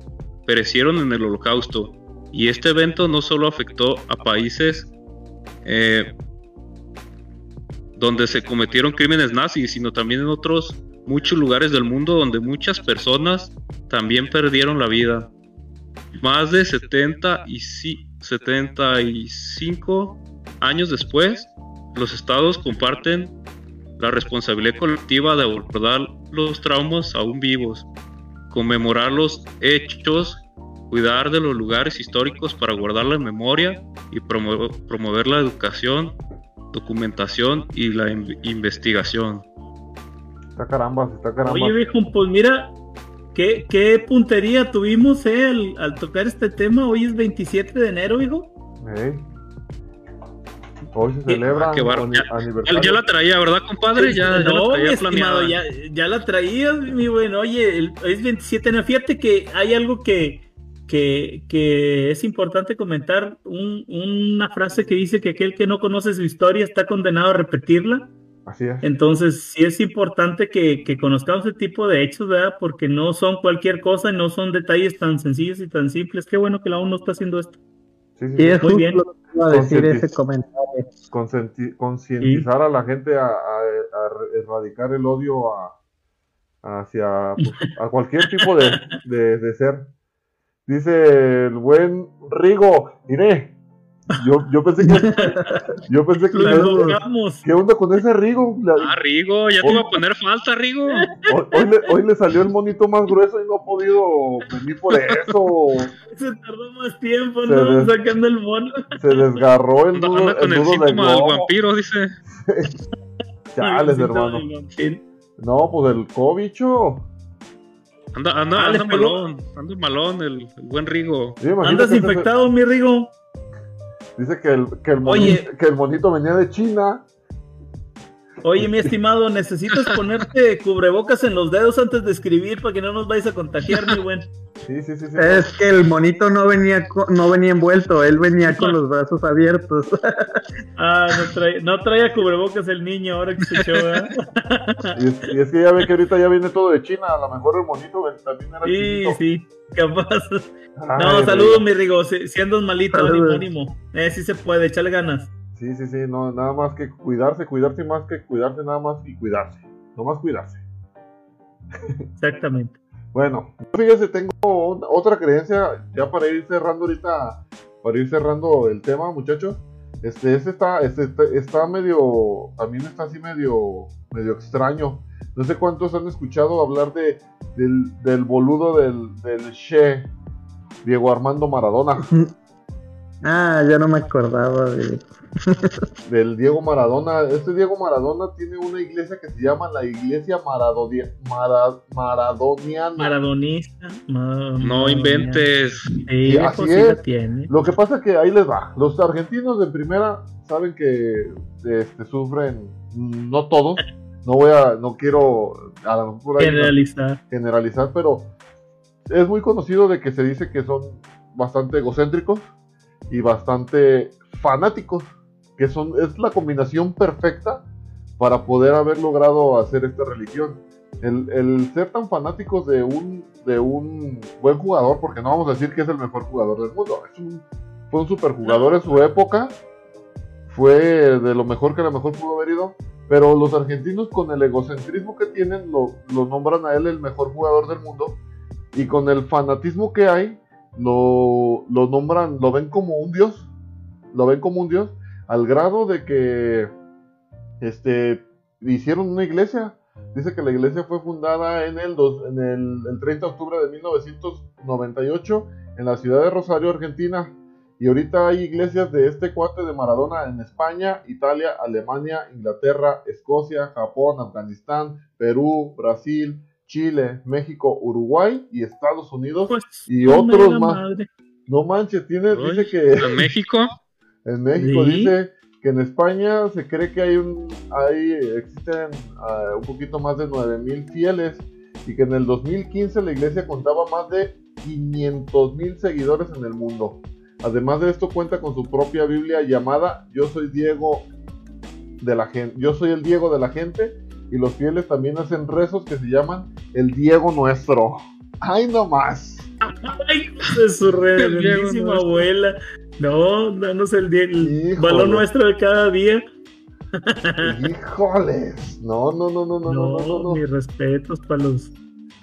perecieron en el holocausto y este evento no solo afectó a países eh, donde se cometieron crímenes nazis, sino también en otros muchos lugares del mundo donde muchas personas también perdieron la vida. Más de 70 y 75 años después, los estados comparten la responsabilidad colectiva de abordar los traumas aún vivos, conmemorar los hechos, cuidar de los lugares históricos para guardar la memoria y promover, la educación, documentación y la investigación. Está caramba, está caramba. Oye, viejo, pues mira, ¿Qué, puntería tuvimos eh, al, tocar este tema? Hoy es 27 de enero, hijo. Hoy se celebra ah, aniversario. Ya, la traía, ¿verdad, compadre? Ya, no, la traía estimado, ya, ya, la traías, mi bueno. Oye, es 27 de enero. Fíjate que hay algo que, que, es importante comentar. una frase que dice que aquel que no conoce su historia está condenado a repetirla. Así es. Entonces, sí es importante que, conozcamos ese tipo de hechos, ¿verdad? Porque no son cualquier cosa y no son detalles tan sencillos y tan simples. Qué bueno que la ONU está haciendo esto. Sí, sí, Muy bien. a decir ese comentario. Concientizar a la gente a, erradicar el odio hacia pues, a cualquier tipo de, de ser. Dice el buen Rigo, mire, yo, yo pensé que. Yo pensé que. ¿Qué onda con ese Rigo? Ah, Rigo, ya te iba a poner falta, Rigo. Hoy, le, hoy, le, salió el monito más grueso y no ha podido venir por eso. Se tardó más tiempo, ¿no? Sacando el mono. Se desgarró el nudo, anda, con el, síntoma del vampiro, dice. Chales, hermano. No, pues el cobicho. Anda, anda, anda malón, anda malón el, el buen Rigo. Andas infectado, mi Rigo. Dice que el, que, el monito, que el monito venía de China. Oye, mi estimado, necesitas ponerte cubrebocas en los dedos antes de escribir para que no nos vayas a contagiar, mi buen. Sí, sí, sí, sí. Es que el monito no venía no venía envuelto, él venía con los brazos abiertos. Ah, no, trae, no traía cubrebocas el niño ahora que se echó, ¿eh? y, es, que ya ve que ahorita ya viene todo de China, a lo mejor el monito también era Sí, sí, capaz. no, saludos, mi Rigo, siendo un malito, ánimo, Eh, sí se puede, echarle ganas. Sí, sí, sí, no, nada más que cuidarse, cuidarse más que cuidarse, nada más y cuidarse. No más cuidarse. Exactamente. bueno, fíjese, tengo otra creencia ya para ir cerrando ahorita, para ir cerrando el tema, muchachos. Este, este está, este, está medio, también está así medio, medio extraño. No sé cuántos han escuchado hablar de, del, del boludo del, del Che, Diego Armando Maradona. Ah, ya no me acordaba de... del Diego Maradona. Este Diego Maradona tiene una iglesia que se llama la Iglesia Maradonia, Maradoniana. Maradonista. no inventes. Sí, así es. Lo que pasa es que ahí les va. Los argentinos de primera saben que este, sufren, no todos. No voy a, no quiero a lo mejor generalizar. generalizar, pero es muy conocido de que se dice que son bastante egocéntricos y bastante fanáticos, es la combinación perfecta para poder haber logrado hacer esta religión. El, ser tan fanáticos de un, de un buen jugador, porque no vamos a decir que es el mejor jugador del mundo, es un, fue un superjugador en su época, fue de lo mejor que a lo mejor pudo haber ido, pero los argentinos con el egocentrismo que tienen lo, lo nombran a él el mejor jugador del mundo y con el fanatismo que hay lo, lo nombran, lo ven como un dios, lo ven como un dios, al grado de que este, hicieron una iglesia. Dice que la iglesia fue fundada en el, en el, 30 de octubre de 1998 en la ciudad de Rosario, Argentina. Y ahorita hay iglesias de este cuate de Maradona en España, Italia, Alemania, Inglaterra, Escocia, Japón, Afganistán, Perú, Brasil, Chile, México, Uruguay y Estados Unidos Pues, y otros más. madre. No manches, tiene, Uy, dice que En México, en México Sí. dice que en España se cree que hay un hay existen ah, un poquito más de 9000 fieles y que en el 2015 la iglesia contaba más de 500 mil seguidores en el mundo. Además de esto cuenta con su propia Biblia llamada Yo soy Diego de la gente, Yo soy el Diego de la gente y los fieles también hacen rezos que se llaman el Diego nuestro. Ay no más. Ay, de su reverendísima nuestro. abuela. No, danos el, día- el balón nuestro de cada día. Híjoles. No, no, no, no, no, no, no, no. no. mis respetos para los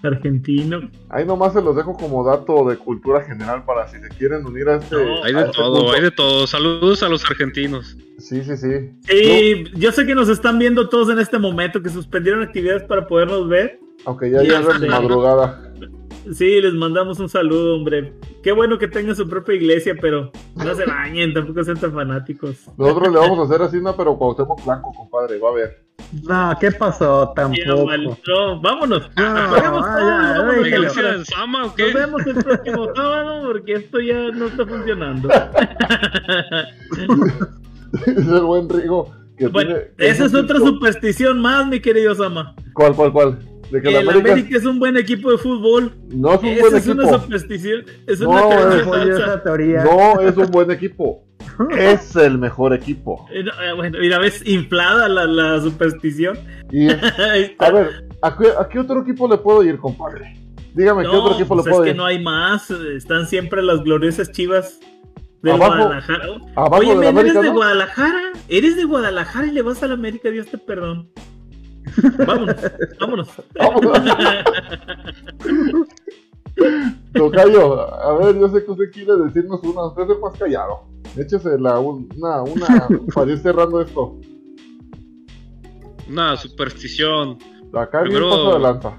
argentinos. Ahí nomás se los dejo como dato de cultura general para si se quieren unir a este. No, hay de este todo, punto. hay de todo. Saludos a los argentinos. Sí, sí, sí. Sí, yo sé que nos están viendo todos en este momento, que suspendieron actividades para podernos ver. Aunque ya Ya ya es de madrugada. Sí, les mandamos un saludo, hombre. Qué bueno que tengan su propia iglesia, pero no se bañen, tampoco sean tan fanáticos. Nosotros le vamos a hacer así, no, pero Cuauhtémoc Blanco, compadre, va a ver. No, ¿qué pasó? Tampoco. mal- no, vámonos. No, ah, todo, ya, vámonos, ¿La déjelo. iglesia cámara. de Sama o Nos qué? vemos el próximo sábado porque esto ya no está funcionando. es el buen Rigo. Que bueno, tiene- esa es otra superstición más, mi querido Sama. ¿Cuál, cuál, cuál? De que Que la el América, América es un buen equipo de fútbol. no es un Esa buen es una equipo. superstición. Es No, una es esa teoría. No es un buen equipo. Es el mejor equipo. Eh, no, eh, Bueno, mira, ves inflada la, la superstición. Y, a ver, ¿a qué, a qué otro equipo le puedo ir, compadre? Dígame, ¿qué No, otro equipo pues le puedo es que ir? no hay más. Están siempre las gloriosas chivas de Abajo- Guadalajara. abajo Oye, del men, eres América, de ¿no? Guadalajara. Eres de Guadalajara y le vas a la América, Dios te perdón. Vámonos, vámonos. Vámonos. Tocayo, a ver, yo sé que usted quiere decirnos una, usted es el más callado. Échese la, una, una, para ir cerrando esto. Una superstición. Acá bien Primero- paso de lanza.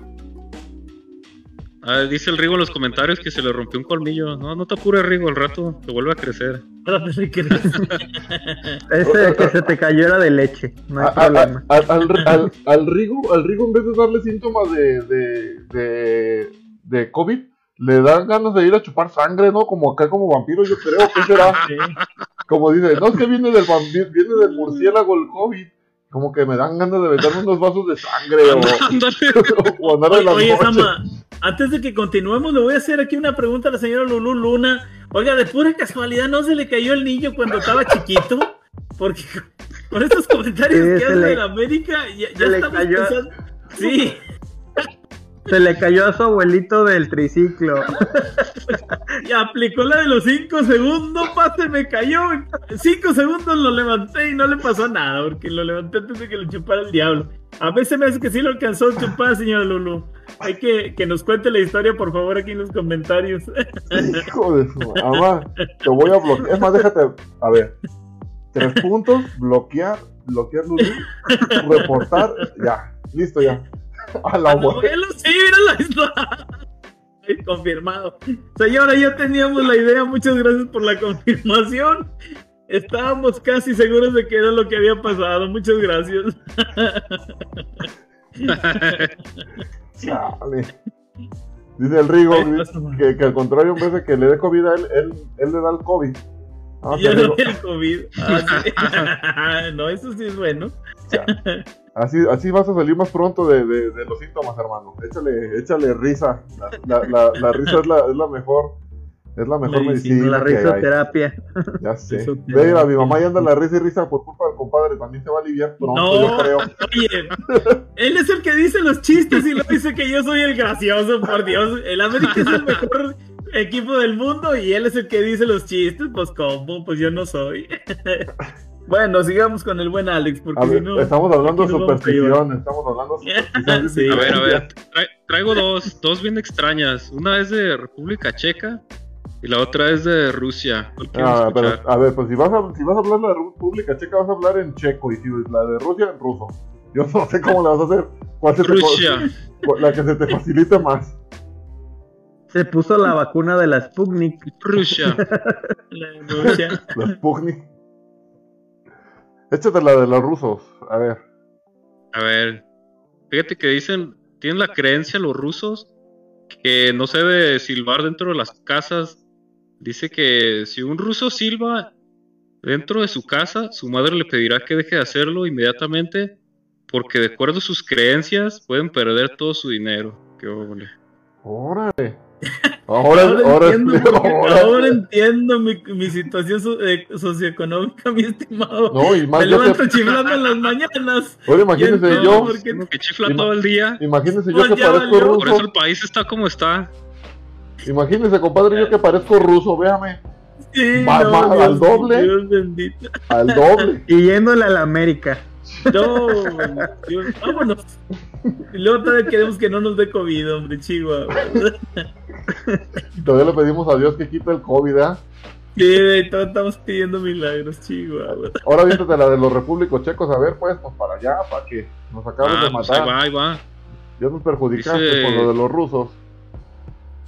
Ah, dice el Rigo en los comentarios que se le rompió un colmillo. No, no te apures, Rigo, al rato te vuelve a crecer. Sí que eres- Ese de que se te cayó era de leche. No hay A- problema. a- al, al, al, al Rigo, al Rigo, en vez de darle síntomas de, de, de, de COVID, le dan ganas de ir a chupar sangre, ¿no? Como acá, como vampiro, yo creo. ¿Qué será? Sí. Como dice, no es que viene del vampiro, viene del murciélago el COVID. Como que me dan ganas de meterme unos vasos de sangre o, andar en Oye, las oye. Sama, antes de que continuemos, le voy a hacer aquí una pregunta a la señora Lulu Luna. Oiga, de pura casualidad, ¿no se le cayó el niño cuando estaba chiquito? Porque con estos comentarios Sí, que hace le- de la América, ya, ya estamos cayó. pensando. Sí, Se le cayó a su abuelito del triciclo. y aplicó la de los 5 segundos, pa, se me cayó. 5 segundos lo levanté y no le pasó nada, porque lo levanté antes de que lo chupara el diablo. A veces me hace que sí lo alcanzó a chupar, señora Lulu. Hay que que nos cuente la historia, por favor, aquí en los comentarios. Hijo de su mamá, te voy a bloquear. Es más, déjate. A ver, tres puntos, bloquear, bloquear Lulú, reportar, ya, listo ya. A la. Abuelo, sí, míralo. Confirmado. Señora, ya teníamos la idea. Muchas gracias por la confirmación. Estábamos casi seguros de que era lo que había pasado. Muchas gracias. Chale. Dice el Rigo que, que al contrario, en vez de que le dé COVID a él, él, él le da el COVID. Ah, digo, el COVID. Ah, sí. no, eso sí es bueno. Así, así vas a salir más pronto de, de- de los síntomas, hermano. Échale, échale risa. La, la- la- la risa es la, es la mejor. Es la mejor Medicina, medicina. La risoterapia. Ya sé. Mira, mi mamá ya anda la risa y risa por culpa del compadre. También se va a aliviar pronto, No. yo creo. Oye, él es el que dice los chistes y lo dice que yo soy el gracioso, por Dios. El América es el mejor equipo del mundo y él es el que dice los chistes. Pues, ¿cómo? Pues yo no soy. Bueno, sigamos con el buen Alex, porque A si ver, no. estamos hablando de superstición. Estamos hablando de superstición. Sí. A ver, a ver. tra- traigo dos, dos bien extrañas. Una es de República Checa y la otra es de Rusia. ¿Cuál quieren Ah, pero, a ver, pues si vas, a, si vas a hablar de la República Checa, vas a hablar en checo. Y si la de Rusia, en ruso. Yo no sé cómo la vas a hacer. ¿Cuál se te- Rusia. cuál- la que se te facilite más. Se puso la vacuna de la Sputnik. Rusia. La Rusia. La Sputnik. Échate la de los rusos. A ver. A ver, fíjate que dicen, tienen la creencia los rusos que no se debe silbar dentro de las casas. Dice que si un ruso silba dentro de su casa, su madre le pedirá que deje de hacerlo inmediatamente porque de acuerdo a sus creencias pueden perder todo su dinero. Qué óvole. Órale. Ahora, entiendo, ahora- ahora entiendo mi, mi situación so- eh, socioeconómica, mi estimado. No, y más Me yo levanto que- chiflando en las mañanas. Ahora entonces, yo, que chifla Ima- todo el día. imagínense yo Pues que parezco valió. Por eso ruso. el país está como está. Imagínense, compadre, yo que parezco ruso, véame. Sí, no, al doble. Dios bendito. Al doble. Y yéndole a la América. No, vámonos. Y luego todavía queremos que no nos dé COVID, hombre, chihuahua. Todavía le pedimos a Dios que quite el COVID, ¿eh? Sí, todos estamos pidiendo milagros, chihuahua. Ahora viéntate la de los repúblicos checos, a ver, pues, pues para allá, para que nos acaben Ah, de pues ahí matar. va, ahí va. Ya nos perjudicaste Dice- con lo de los rusos.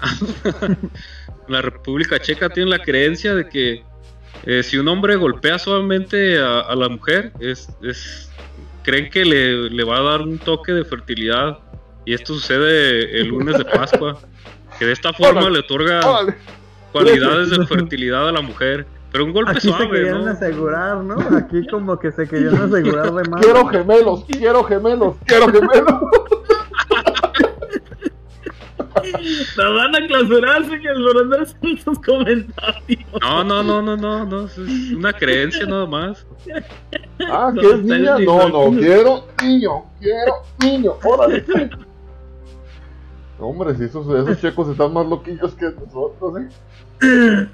La República Checa tiene la creencia de que eh, si un hombre golpea suavemente a, a la mujer, es, es creen que le, le va a dar un toque de fertilidad. Y esto sucede el lunes de Pascua. Que de esta forma le otorga cualidades de fertilidad a la mujer. Pero un golpe Aquí se suave, querían ¿no? asegurar, ¿no? Aquí como que se querían asegurar de más. Quiero gemelos, quiero gemelos, quiero gemelos. Nos van a clausurar, señor, por andar haciendo esos comentarios. No, no, no, no, no, no, es una creencia nada más. Ah, No, ¿que es ustedes niña? ni No, no, quiero niño, quiero niño, órale. Hombre, si esos, esos checos están más loquillos que nosotros, ¿eh?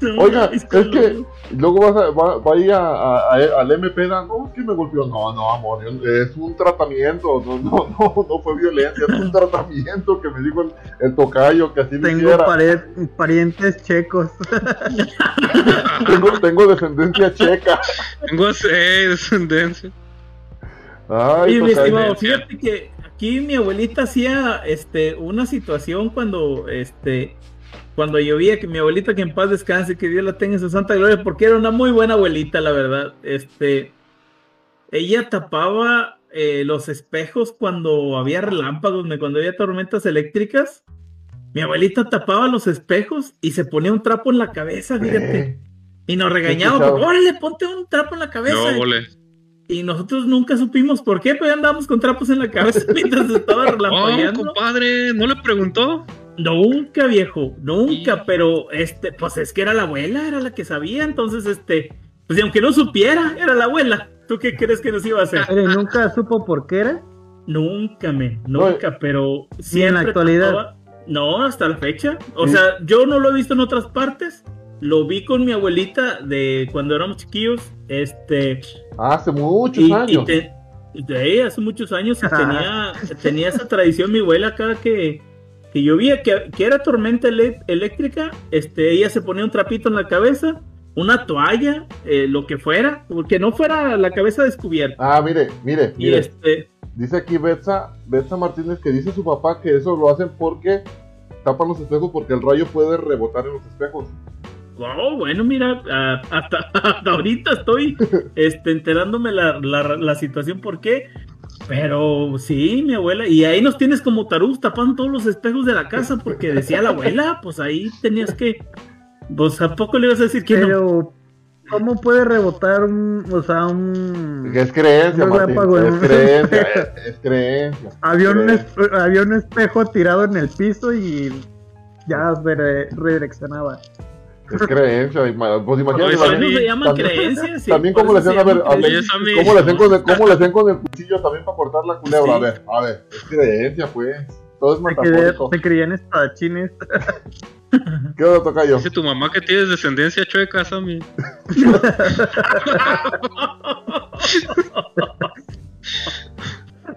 No, Oiga, es que luego vas a, va, va a ir a, a- a- al MP, da, no, es que me golpeó. No, no, amor, es un tratamiento, no, no, no, no fue violencia, es un tratamiento que me dijo el, el tocayo que así Tengo pared- parientes checos. Tengo, tengo descendencia checa. Tengo eh, descendencia. Ay, Sí, mi estimado, fíjate que aquí mi abuelita hacía este una situación cuando este cuando llovía, que mi abuelita que en paz descanse, que Dios la tenga en su santa gloria, porque era una muy buena abuelita, la verdad. Este ella tapaba eh, los espejos cuando había relámpagos, me- cuando había tormentas eléctricas. Mi abuelita tapaba los espejos y se ponía un trapo en la cabeza, fíjate. Eh, Y nos regañaba, porque, órale, ponte un trapo en la cabeza. No, vole. Y nosotros nunca supimos por qué, pero ya andábamos con trapos en la cabeza mientras estaba Oh, relampagueando. compadre, ¿no le preguntó? Nunca, viejo, nunca, pero este, pues es que era la abuela, era la que sabía, entonces este, pues y aunque no supiera, era la abuela. ¿Tú qué crees que nos iba a hacer? Pero nunca supo por qué era. Nunca, me, nunca, pero Ni en siempre la actualidad. No, hasta la fecha. O Sí. sea, yo no lo he visto en otras partes. Lo vi con mi abuelita de cuando éramos chiquillos. Este, Hace muchos y, y años. te- de hace muchos años y tenía, tenía esa tradición mi abuela cada que, que llovía, que, que era tormenta elé- eléctrica, este, ella se ponía un trapito en la cabeza, una toalla, eh, lo que fuera, que no fuera la cabeza descubierta. Ah, mire, mire, Y mire. este, Dice aquí Betsa, Betsa Martínez que dice su papá que eso lo hacen porque tapan los espejos porque el rayo puede rebotar en los espejos. wow, bueno, mira, hasta, hasta ahorita estoy este, enterándome la, la, la situación por qué. Pero sí, mi abuela, y ahí nos tienes como tarús tapando todos los espejos de la casa porque decía la abuela, pues ahí tenías que, pues a poco le ibas a decir que no. Pero, ¿cómo puede rebotar un, o sea, un... Es creencia, Un Martín. Es creencia, es, es creencia. Había un, había un espejo tirado en el piso y ya se re- redireccionaba. Es creencia. Pues imagínate. Eso también, se llaman también- creencias. sí, también cómo le se a ver, a ver. ¿cómo le hacían con el, cómo le hacían con el cuchillo también para cortar la culebra? Sí. A ver, a ver, es creencia, pues. Todo es metafórico. se creían espadachines. ¿Qué onda, tocayo? Dice tu mamá que tienes descendencia chueca, Sammy.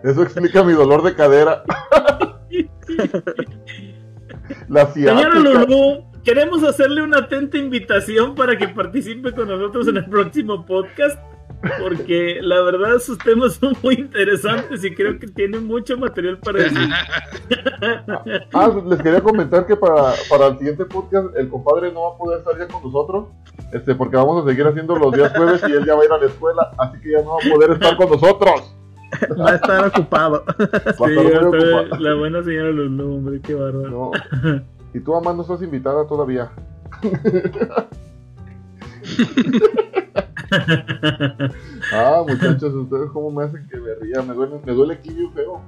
Eso explica mi dolor de cadera. La Señora ciática. Lulú, queremos hacerle una atenta invitación para que participe con nosotros en el próximo podcast. porque la verdad sus temas son muy interesantes y creo que tienen mucho material para decir. ah, les quería comentar que para, para el siguiente podcast el compadre no va a poder estar ya con nosotros, este, porque vamos a seguir haciendo los días jueves y él ya va a ir a la escuela, así que ya no va a poder estar con nosotros. Va a estar ocupado. Sí, la buena señora Lulu, hombre, qué bárbaro. No. Y tú, mamá, no estás invitada todavía. ah, muchachos, ustedes cómo me hacen que me ría. Me duele, me duele aquí bien feo.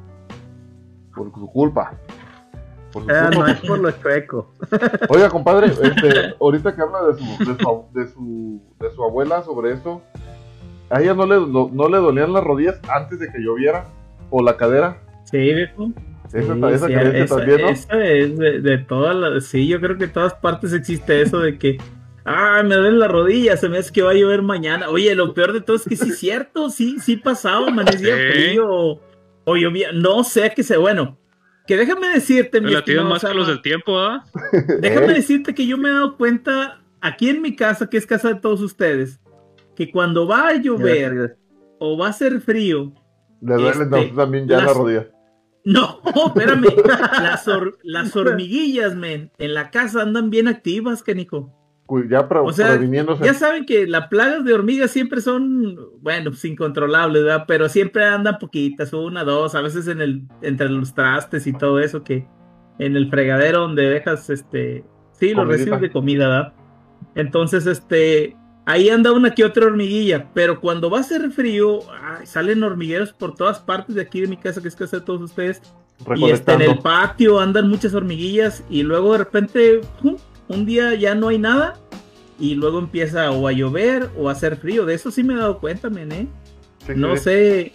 Por su culpa. Por su ah, no es por lo chueco. Oiga, compadre, este, ahorita que habla de su, de su, de su, de su abuela sobre esto, ¿a ella no le, no, le dolían las rodillas antes de que lloviera? ¿O la cadera? Sí, viejo. Esa, esa, también, ¿no? esa es de, de todas las. Sí, yo creo que en todas partes existe eso de que Ah, me duele la rodilla, se me hace que va a llover mañana. Oye, lo peor de todo es que sí es cierto, sí, sí pasaba, amanecía frío o, llovía. No sé qué sé, bueno, que déjame decirte, mi más que los del tiempo, ¿ah? Déjame decirte que yo me he dado cuenta aquí en mi casa, que es casa de todos ustedes, que cuando va a llover o va a ser frío. Le duele este, también ya la rodilla. No, espérame. las, las hormiguillas, men, en la casa andan bien activas, canico ya o sea, Ya saben que las plagas de hormigas siempre son, bueno, pues incontrolables, ¿verdad? Pero siempre andan poquitas, una, dos, a veces en el, entre los trastes y todo eso, que en el fregadero donde dejas, este, sí, los residuos de comida, ¿verdad? Entonces, este, ahí anda una que otra hormiguilla, pero cuando va a ser frío, salen hormigueros por todas partes de aquí de mi casa, que es casa de todos ustedes. Y este, en el patio andan muchas hormiguillas y luego de repente, un día ya no hay nada y luego empieza o a llover o a hacer frío. De eso sí me he dado cuenta, men, ¿eh? no sé.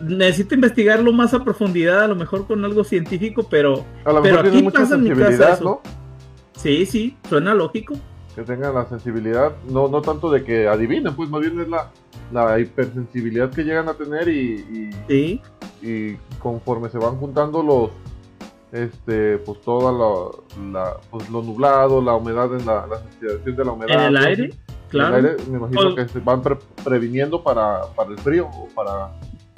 Necesito investigarlo más a profundidad, a lo mejor con algo científico, pero, a lo mejor aquí pasa en mi casa ¿no? Sí, sí, suena lógico. Que tengan la sensibilidad, no, no tanto de que adivinen, pues más bien es la, la hipersensibilidad que llegan a tener y, y, y conforme se van juntando los, este, pues toda la, pues lo nublado, la humedad en la, la sensibilización de la humedad. En el aire, claro. me imagino que se van previniendo para, para el frío o para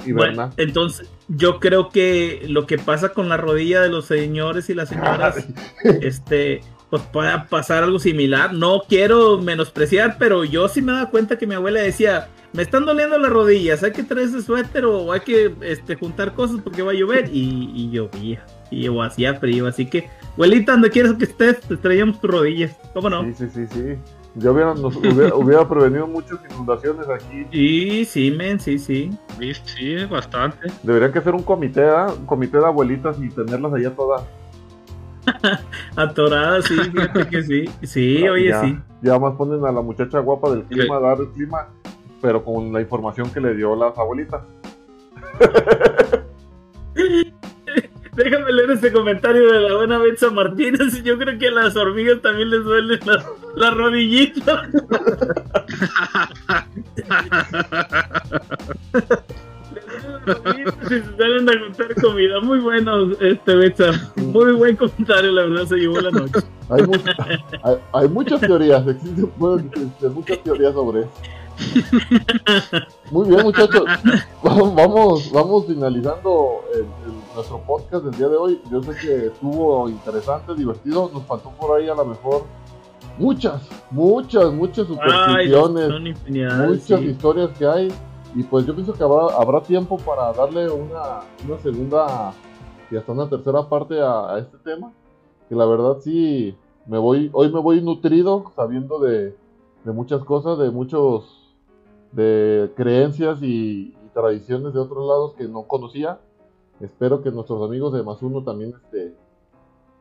hibernar. entonces, yo creo que lo que pasa con la rodilla de los señores y las señoras, este, pues pueda pasar algo similar. No quiero menospreciar, pero yo sí me he dado cuenta que mi abuela decía, me están doliendo las rodillas, hay que traer ese suéter o hay que este, juntar cosas porque va a llover. Y, y llovía y o hacía frío. Así que, abuelita, donde quieres que estés, te traíamos tus rodillas. ¿Cómo no? Sí, sí, sí, sí. Yo hubiera, nos hubiera, prevenido muchas inundaciones aquí. Sí, sí, men, sí, sí. Sí, sí, bastante. Deberían que hacer un comité, ¿ah? un comité de abuelitas y tenerlas allá todas. Atoradas, sí, fíjate que sí. Sí, oye, sí. Ya más ponen a la muchacha guapa del clima a dar el clima, pero con la información que le dio las abuelitas. Déjame leer este comentario de la buena Betsa Martínez. Yo creo que a las hormigas también les duelen las, las rodillitas. Si se salen a juntar comida. Muy bueno, este Betsa. Muy buen comentario, la verdad, se llevó la noche. Hay, hay, muchas teorías, existen, muchas teorías sobre eso. Muy bien, muchachos. Vamos, vamos finalizando nuestro podcast del día de hoy. Yo sé que estuvo interesante, divertido. Nos faltó por ahí a lo mejor muchas, muchas, muchas supersticiones, muchas historias que hay. Y pues yo pienso que habrá, habrá tiempo para darle una, una segunda y hasta una tercera parte a, a este tema. Que la verdad sí, me voy, hoy me voy nutrido sabiendo de, de muchas cosas, de muchos de creencias y, tradiciones de otros lados que no conocía. Espero que nuestros amigos de Más Uno también este,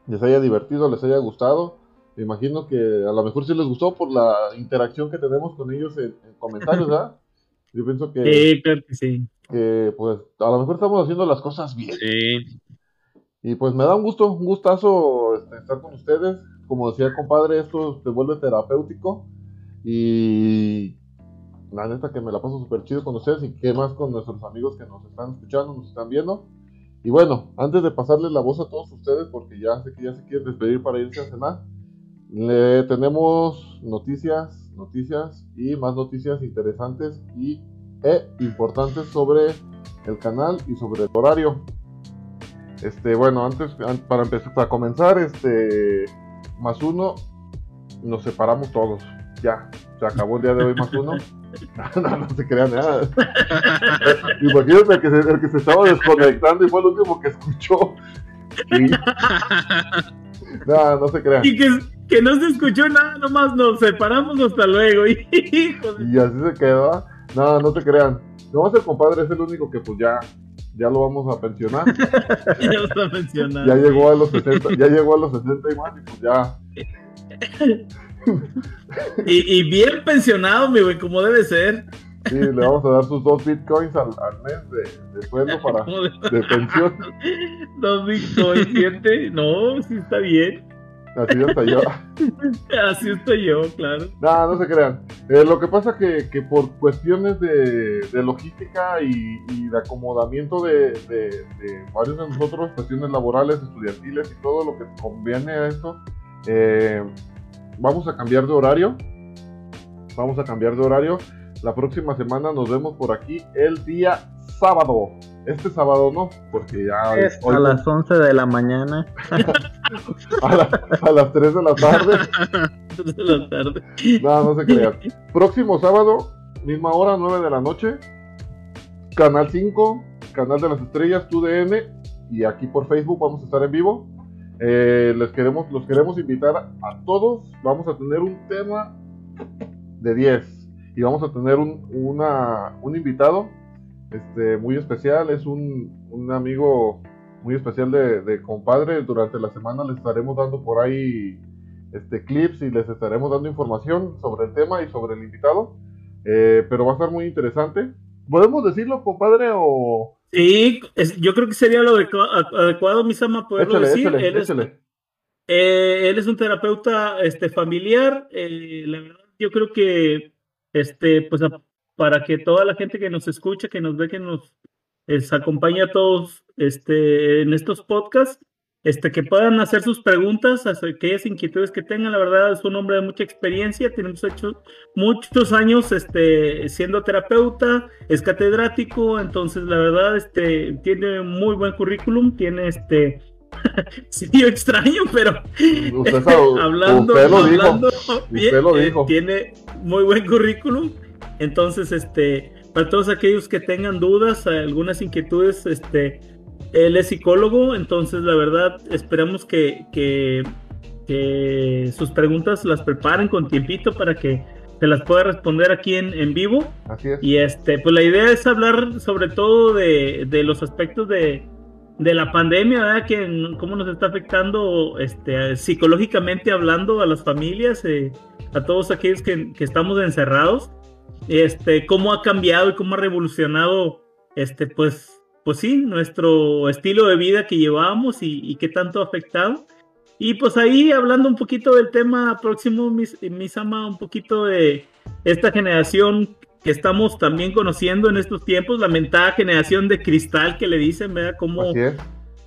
les haya divertido, les haya gustado. Me imagino que a lo mejor sí les gustó por la interacción que tenemos con ellos en, comentarios, ¿verdad? Yo pienso que, sí, claro que sí. Que pues a lo mejor estamos haciendo las cosas bien. Sí. Y pues me da un gusto, un gustazo este, estar con ustedes. Como decía el compadre, esto se vuelve terapéutico. Y la neta que me la paso súper chido con ustedes y qué más con nuestros amigos que nos están escuchando, nos están viendo. Y bueno, antes de pasarles la voz a todos ustedes, porque ya sé que ya se quieren despedir para irse a cenar, Le tenemos noticias, noticias y más noticias interesantes y e importantes sobre el canal y sobre el horario. Este, bueno, antes para empezar, para comenzar, este más uno, nos separamos todos. Ya, se acabó el día de hoy más uno. no, no se crean nada. Imagínate que el que se estaba desconectando y fue el último que escuchó. No, no se crean. Y que, que, no se escuchó nada, nomás nos separamos hasta luego. y así se quedó. No, no se crean. No, el compadre es el único que pues ya, ya lo vamos a pensionar. ya Ya llegó a los 60, ya llegó a los 60 y más y pues ya. y, bien pensionado, mi güey, como debe ser. Sí, le vamos a dar sus dos bitcoins al, mes de, de sueldo para de pensión. Dos bitcoins, siete. No, sí está bien. Así estoy yo. Así estoy yo, claro. No, no se crean. Eh, lo que pasa que, que por cuestiones de, de logística y, y, de acomodamiento de, de, varios de nosotros, cuestiones laborales, estudiantiles y todo lo que conviene a esto, eh, vamos a cambiar de horario. Vamos a cambiar de horario. La próxima semana nos vemos por aquí el día sábado. Este sábado no, porque ya... Es a las 11 de la mañana. a, las 3 de la tarde. No, no se crean. Próximo sábado, misma hora, 9 de la noche. Canal 5, Canal de las Estrellas, TUDN. Y aquí por Facebook vamos a estar en vivo. Eh, les queremos, los queremos invitar a todos. Vamos a tener un tema de 10 y vamos a tener un, una, un invitado este, muy especial. Es un, un amigo muy especial de, de, compadre. Durante la semana les estaremos dando por ahí este, clips y les estaremos dando información sobre el tema y sobre el invitado. Eh, pero va a estar muy interesante. ¿Podemos decirlo, compadre, o...? Sí, yo creo que sería lo adecuado, Misama, poderlo decir. él, Es, eh, él es un terapeuta este, familiar. Eh, la verdad, yo creo que, este, pues, para que toda la gente que nos escucha, que nos ve, que nos acompaña a todos este, en estos podcasts, este, que puedan hacer sus preguntas, aquellas inquietudes que tengan. La verdad, es un hombre de mucha experiencia, tenemos hecho muchos años este, siendo terapeuta, es catedrático, entonces la verdad este, tiene muy buen currículum, tiene este... sí, extraño, pero hablando, hablando bien, eh, tiene muy buen currículum. Entonces, este, para todos aquellos que tengan dudas, algunas inquietudes, este, él es psicólogo, entonces la verdad esperamos que, que, sus preguntas las preparen con tiempito para que se las pueda responder aquí en, en vivo. Así es. Y este, pues la idea es hablar sobre todo de, de los aspectos de, de la pandemia, ¿verdad? Cómo nos está afectando este, psicológicamente hablando a las familias, eh, a todos aquellos que, que, estamos encerrados, este, cómo ha cambiado y cómo ha revolucionado, este, pues, pues sí, nuestro estilo de vida que llevábamos y, qué tanto ha afectado. Y pues ahí hablando un poquito del tema próximo, mis, mis ama, un poquito de esta generación que estamos también conociendo en estos tiempos, la mentada generación de cristal que le dicen, ¿verdad? Cómo,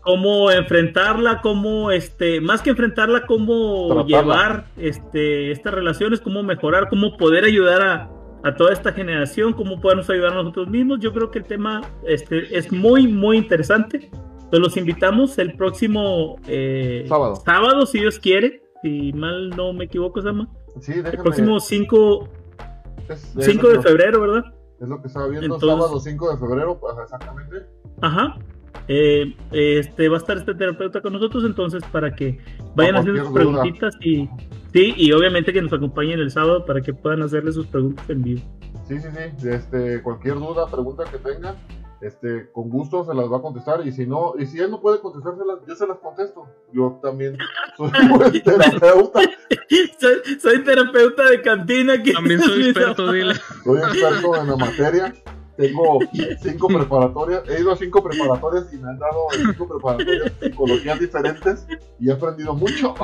cómo enfrentarla, cómo, este, más que enfrentarla, cómo llevar este, estas relaciones, cómo mejorar, cómo poder ayudar a, a toda esta generación, cómo podemos ayudar a nosotros mismos. Yo creo que el tema este, es muy, muy interesante. Entonces los invitamos el próximo eh, sábado. sábado, si Dios quiere. Si mal no me equivoco, Sama. Sí, el próximo 5 de febrero, ¿verdad? Es lo que estaba viendo, sábado 5 de febrero, pues, exactamente. Ajá. Eh, este va a estar este terapeuta con nosotros, entonces para que vayan haciendo sus preguntitas y sí, y obviamente que nos acompañen el sábado para que puedan hacerle sus preguntas en vivo. Sí, sí, sí. Este, cualquier duda, pregunta que tengan, este, con gusto se las va a contestar y si no, y si él no puede contestárselas, yo se las contesto. Yo también soy terapeuta. soy, terapeuta de cantina. También soy experto, dile. Soy experto en la materia tengo cinco preparatorias, he ido a cinco preparatorias y me han dado cinco preparatorias psicologías diferentes y he aprendido mucho.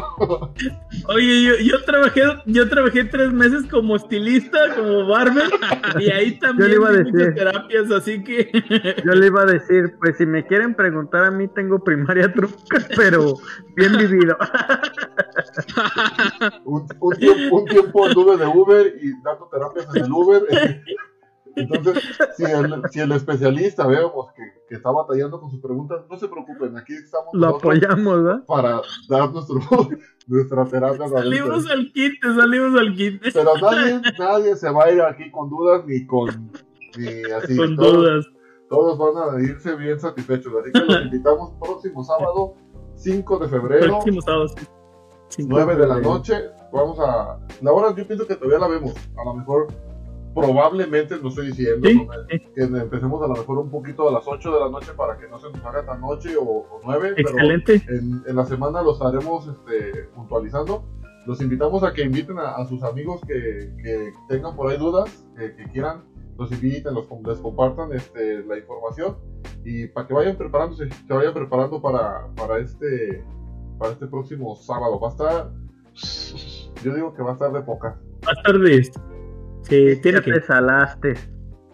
Oye, yo, yo trabajé, yo trabajé tres meses como estilista, como barber, y ahí también Yo le iba a decir. terapias, así que Yo le iba a decir, pues si me quieren preguntar a mí, tengo primaria truca, pero bien vivido. Un, un tiempo, un tiempo anduve de Uber y dando terapias en el Uber. Entonces, si el, si el especialista vemos que, que está batallando con sus preguntas, no se preocupen, aquí estamos Lo apoyamos, ¿verdad? para dar nuestro, nuestra terapia. salimos al quite, salimos al quite. Pero nadie, nadie se va a ir aquí con dudas ni con ni así. Con todos, dudas. todos van a irse bien satisfechos. Así que los invitamos próximo sábado, 5 de febrero, Próximo sábado, sí. Cinco 9 de la noche. Vamos a. La hora yo pienso que todavía la vemos. A lo mejor, probablemente, no estoy diciendo, Sí, no que empecemos a lo mejor un poquito a las 8 de la noche para que no se nos haga tan noche o, o 9. Excelente. Pero en, en la semana lo estaremos este, puntualizando. Los invitamos a que inviten a, a sus amigos que, que tengan por ahí dudas, que, que quieran, los inviten, los, les compartan este, la información y para que vayan preparándose, se vayan preparando para, para, este, para este próximo sábado. Va a estar, yo digo que va a estar de poca. Más tarde. Sí, tiene Ya que. te salaste.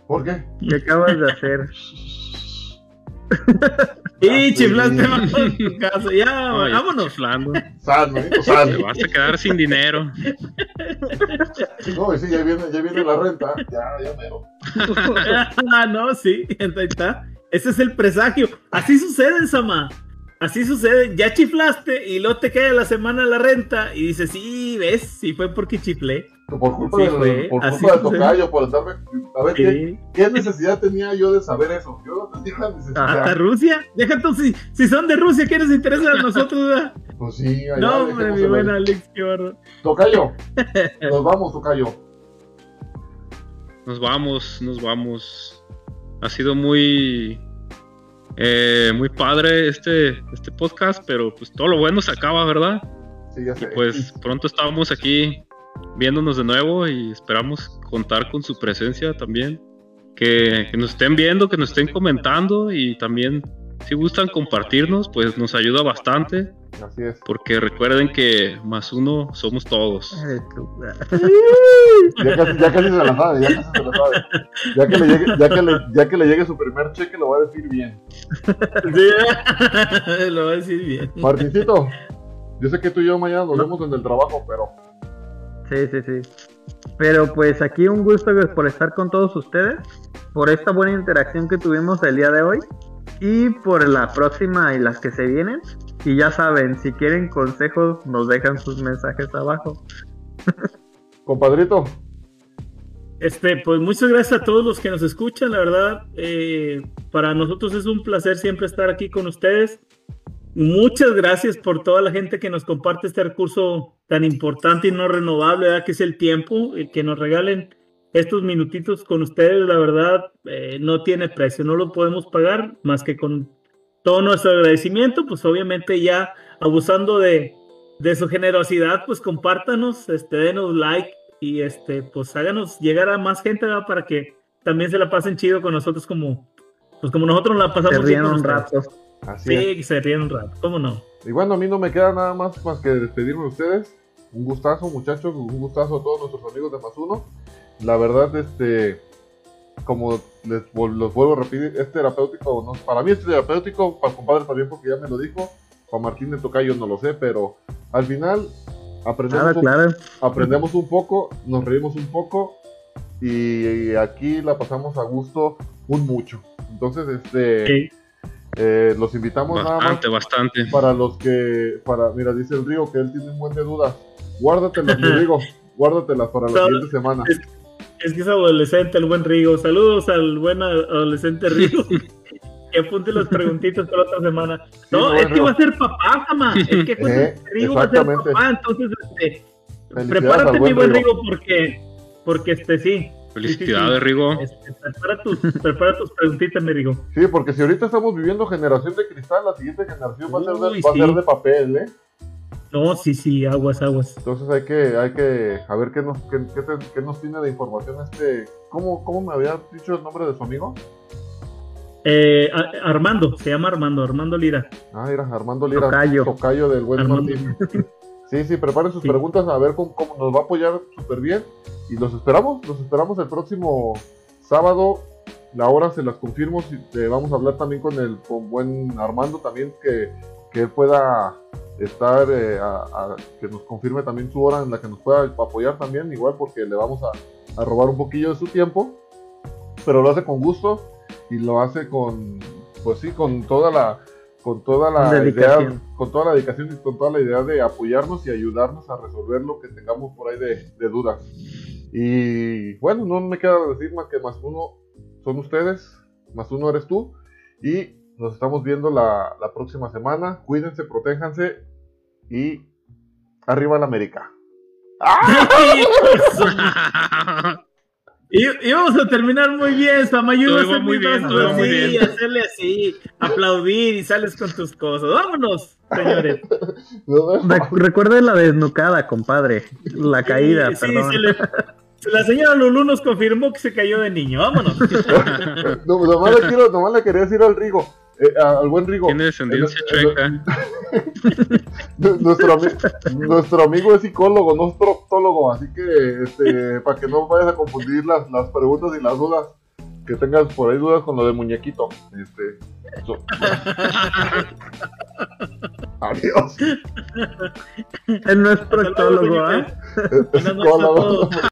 ¿Por qué? ¿Qué acabas de hacer? Sí, Ah, chiflaste, a tu casa. Ya, No, ya vámonos. chiflando. Sal, manito, Te sal. vas a quedar sin dinero. No, y sí, ya viene, ya viene la renta. Ya, ya mero. ah, no, sí, ahí está. Ese es el presagio. Así sucede, Sama. Así sucede. Ya chiflaste y luego te queda la semana la renta y dices, sí, ves, sí fue porque chiflé. Por culpa, Sí, del, fue. por Así culpa de. Tocayo, por estarme. A ver, ¿qué, Sí. ¿qué necesidad tenía yo de saber eso? Yo no tenía la necesidad. Hasta Rusia. Deja tú, si, si son de Rusia, ¿qué nos interesa a nosotros? verdad? Pues sí, allá No, hombre, mi buen. Alex, qué barro. Tocayo, nos vamos, Tocayo. Nos vamos, nos vamos. Ha sido muy eh, muy padre este, este podcast, pero pues todo lo bueno se acaba, ¿verdad? Sí, ya Y sé. pues pronto estamos aquí viéndonos de nuevo y esperamos contar con su presencia también. Que, que nos estén viendo, que nos estén comentando y también si gustan compartirnos, pues nos ayuda bastante. Así es. Porque recuerden que más uno somos todos. Ya casi, ya casi se la sabe, ya casi se la sabe. Ya que, le llegue, ya, que le, ya que le llegue su primer cheque, lo va a decir bien. Sí, lo voy a decir bien. Martincito, yo sé que tú y yo mañana nos vemos en el trabajo, pero Sí, sí, sí. Pero pues aquí un gusto por estar con todos ustedes, por esta buena interacción que tuvimos el día de hoy y por la próxima y las que se vienen. Y ya saben, si quieren consejos, nos dejan sus mensajes abajo. compadrito, Este, pues muchas gracias a todos los que nos escuchan, la verdad, eh, para nosotros es un placer siempre estar aquí con ustedes. Muchas gracias por toda la gente que nos comparte este recurso tan importante y no renovable, ¿verdad? que es el tiempo, y que nos regalen estos minutitos con ustedes, la verdad, eh, no tiene precio, no lo podemos pagar más que con todo nuestro agradecimiento, pues obviamente ya abusando de, de su generosidad, pues compártanos, este, denos like y este, pues háganos llegar a más gente ¿verdad? para que también se la pasen chido con nosotros como, pues como nosotros la pasamos Se ríen un rato. Así es. Sí, que se ríen un rato, ¿cómo no? Y bueno, a mí no me queda nada más más que despedirme de ustedes. Un gustazo, muchachos, un gustazo a todos nuestros amigos de Más Uno. La verdad, este, como les los vuelvo a repetir, es terapéutico. ¿no? Para mí es terapéutico, para el compadre también, porque ya me lo dijo. Para Martín de Tocayo no lo sé, pero al final aprendemos, Nada, un, claro. aprendemos un poco, nos reímos un poco y aquí la pasamos a gusto un mucho. Entonces, este, Sí. Eh, los invitamos nada más Bastante, bastante. para los que, para, mira, dice el Río que él tiene un buen de dudas. Guárdatelas, mi Rigo, guárdatelas para la siguiente semana. Es que es adolescente el buen Rigo. Saludos al buen adolescente Rigo. que apunte las preguntitas para otra semana. No, es que va a ser papá, Sama. Es que pues, Eh, Rigo va a ser papá, entonces este, prepárate mi buen Rigo. Rigo porque porque este sí. Felicidades, Rigo. Este, prepara, tus, prepara tus preguntitas, mi Rigo. Sí, porque si ahorita estamos viviendo generación de cristal, la siguiente generación va a ser de, Uy, va a sí. ser de papel, ¿eh? No, sí, sí, aguas, aguas. Entonces hay que, hay que, a ver qué nos, qué, qué, nos tiene de información este, ¿cómo, ¿cómo me había dicho el nombre de su amigo? Eh, Armando, se llama Armando, Armando Lira. Ah, mira, Armando Lira, tocayo, tocayo del buen Martín. Sí, sí, preparen sus preguntas a ver cómo, cómo nos va a apoyar súper bien. Y los esperamos, los esperamos el próximo sábado. La hora se las confirmo. Si, vamos a hablar también con el con buen Armando también que, que él pueda estar, eh, a, que nos confirme también su hora en la que nos pueda apoyar también, igual porque le vamos a, a robar un poquillo de su tiempo. Pero lo hace con gusto y lo hace con, pues sí, con toda la con toda la idea, con toda la dedicación y con toda la idea de apoyarnos y ayudarnos a resolver lo que tengamos por ahí de, dudas. Y bueno, no me queda decir más que más uno son ustedes, más uno eres tú. Y nos estamos viendo la, la próxima semana. Cuídense, protéjanse y arriba la América. Y, vamos a terminar muy bien, Samayu. muy bien, muy bien. Hacerle así, aplaudir y sales con tus cosas. Vámonos, señores. recuerden la desnucada, compadre. La caída, perdón. la señora Lulu nos confirmó que se cayó de niño. Vámonos. no, nomás, le quiero, nomás le quería decir al Rigo. Eh, al buen Rigo. Tiene descendencia chueca. nuestro, nuestro, amigo es psicólogo, no es proctólogo, así que este, para que no vayas a confundir las, las preguntas y las dudas, que tengas por ahí dudas con lo de muñequito. Este, Adiós. Él no es proctólogo, ¿eh? Es psicólogo.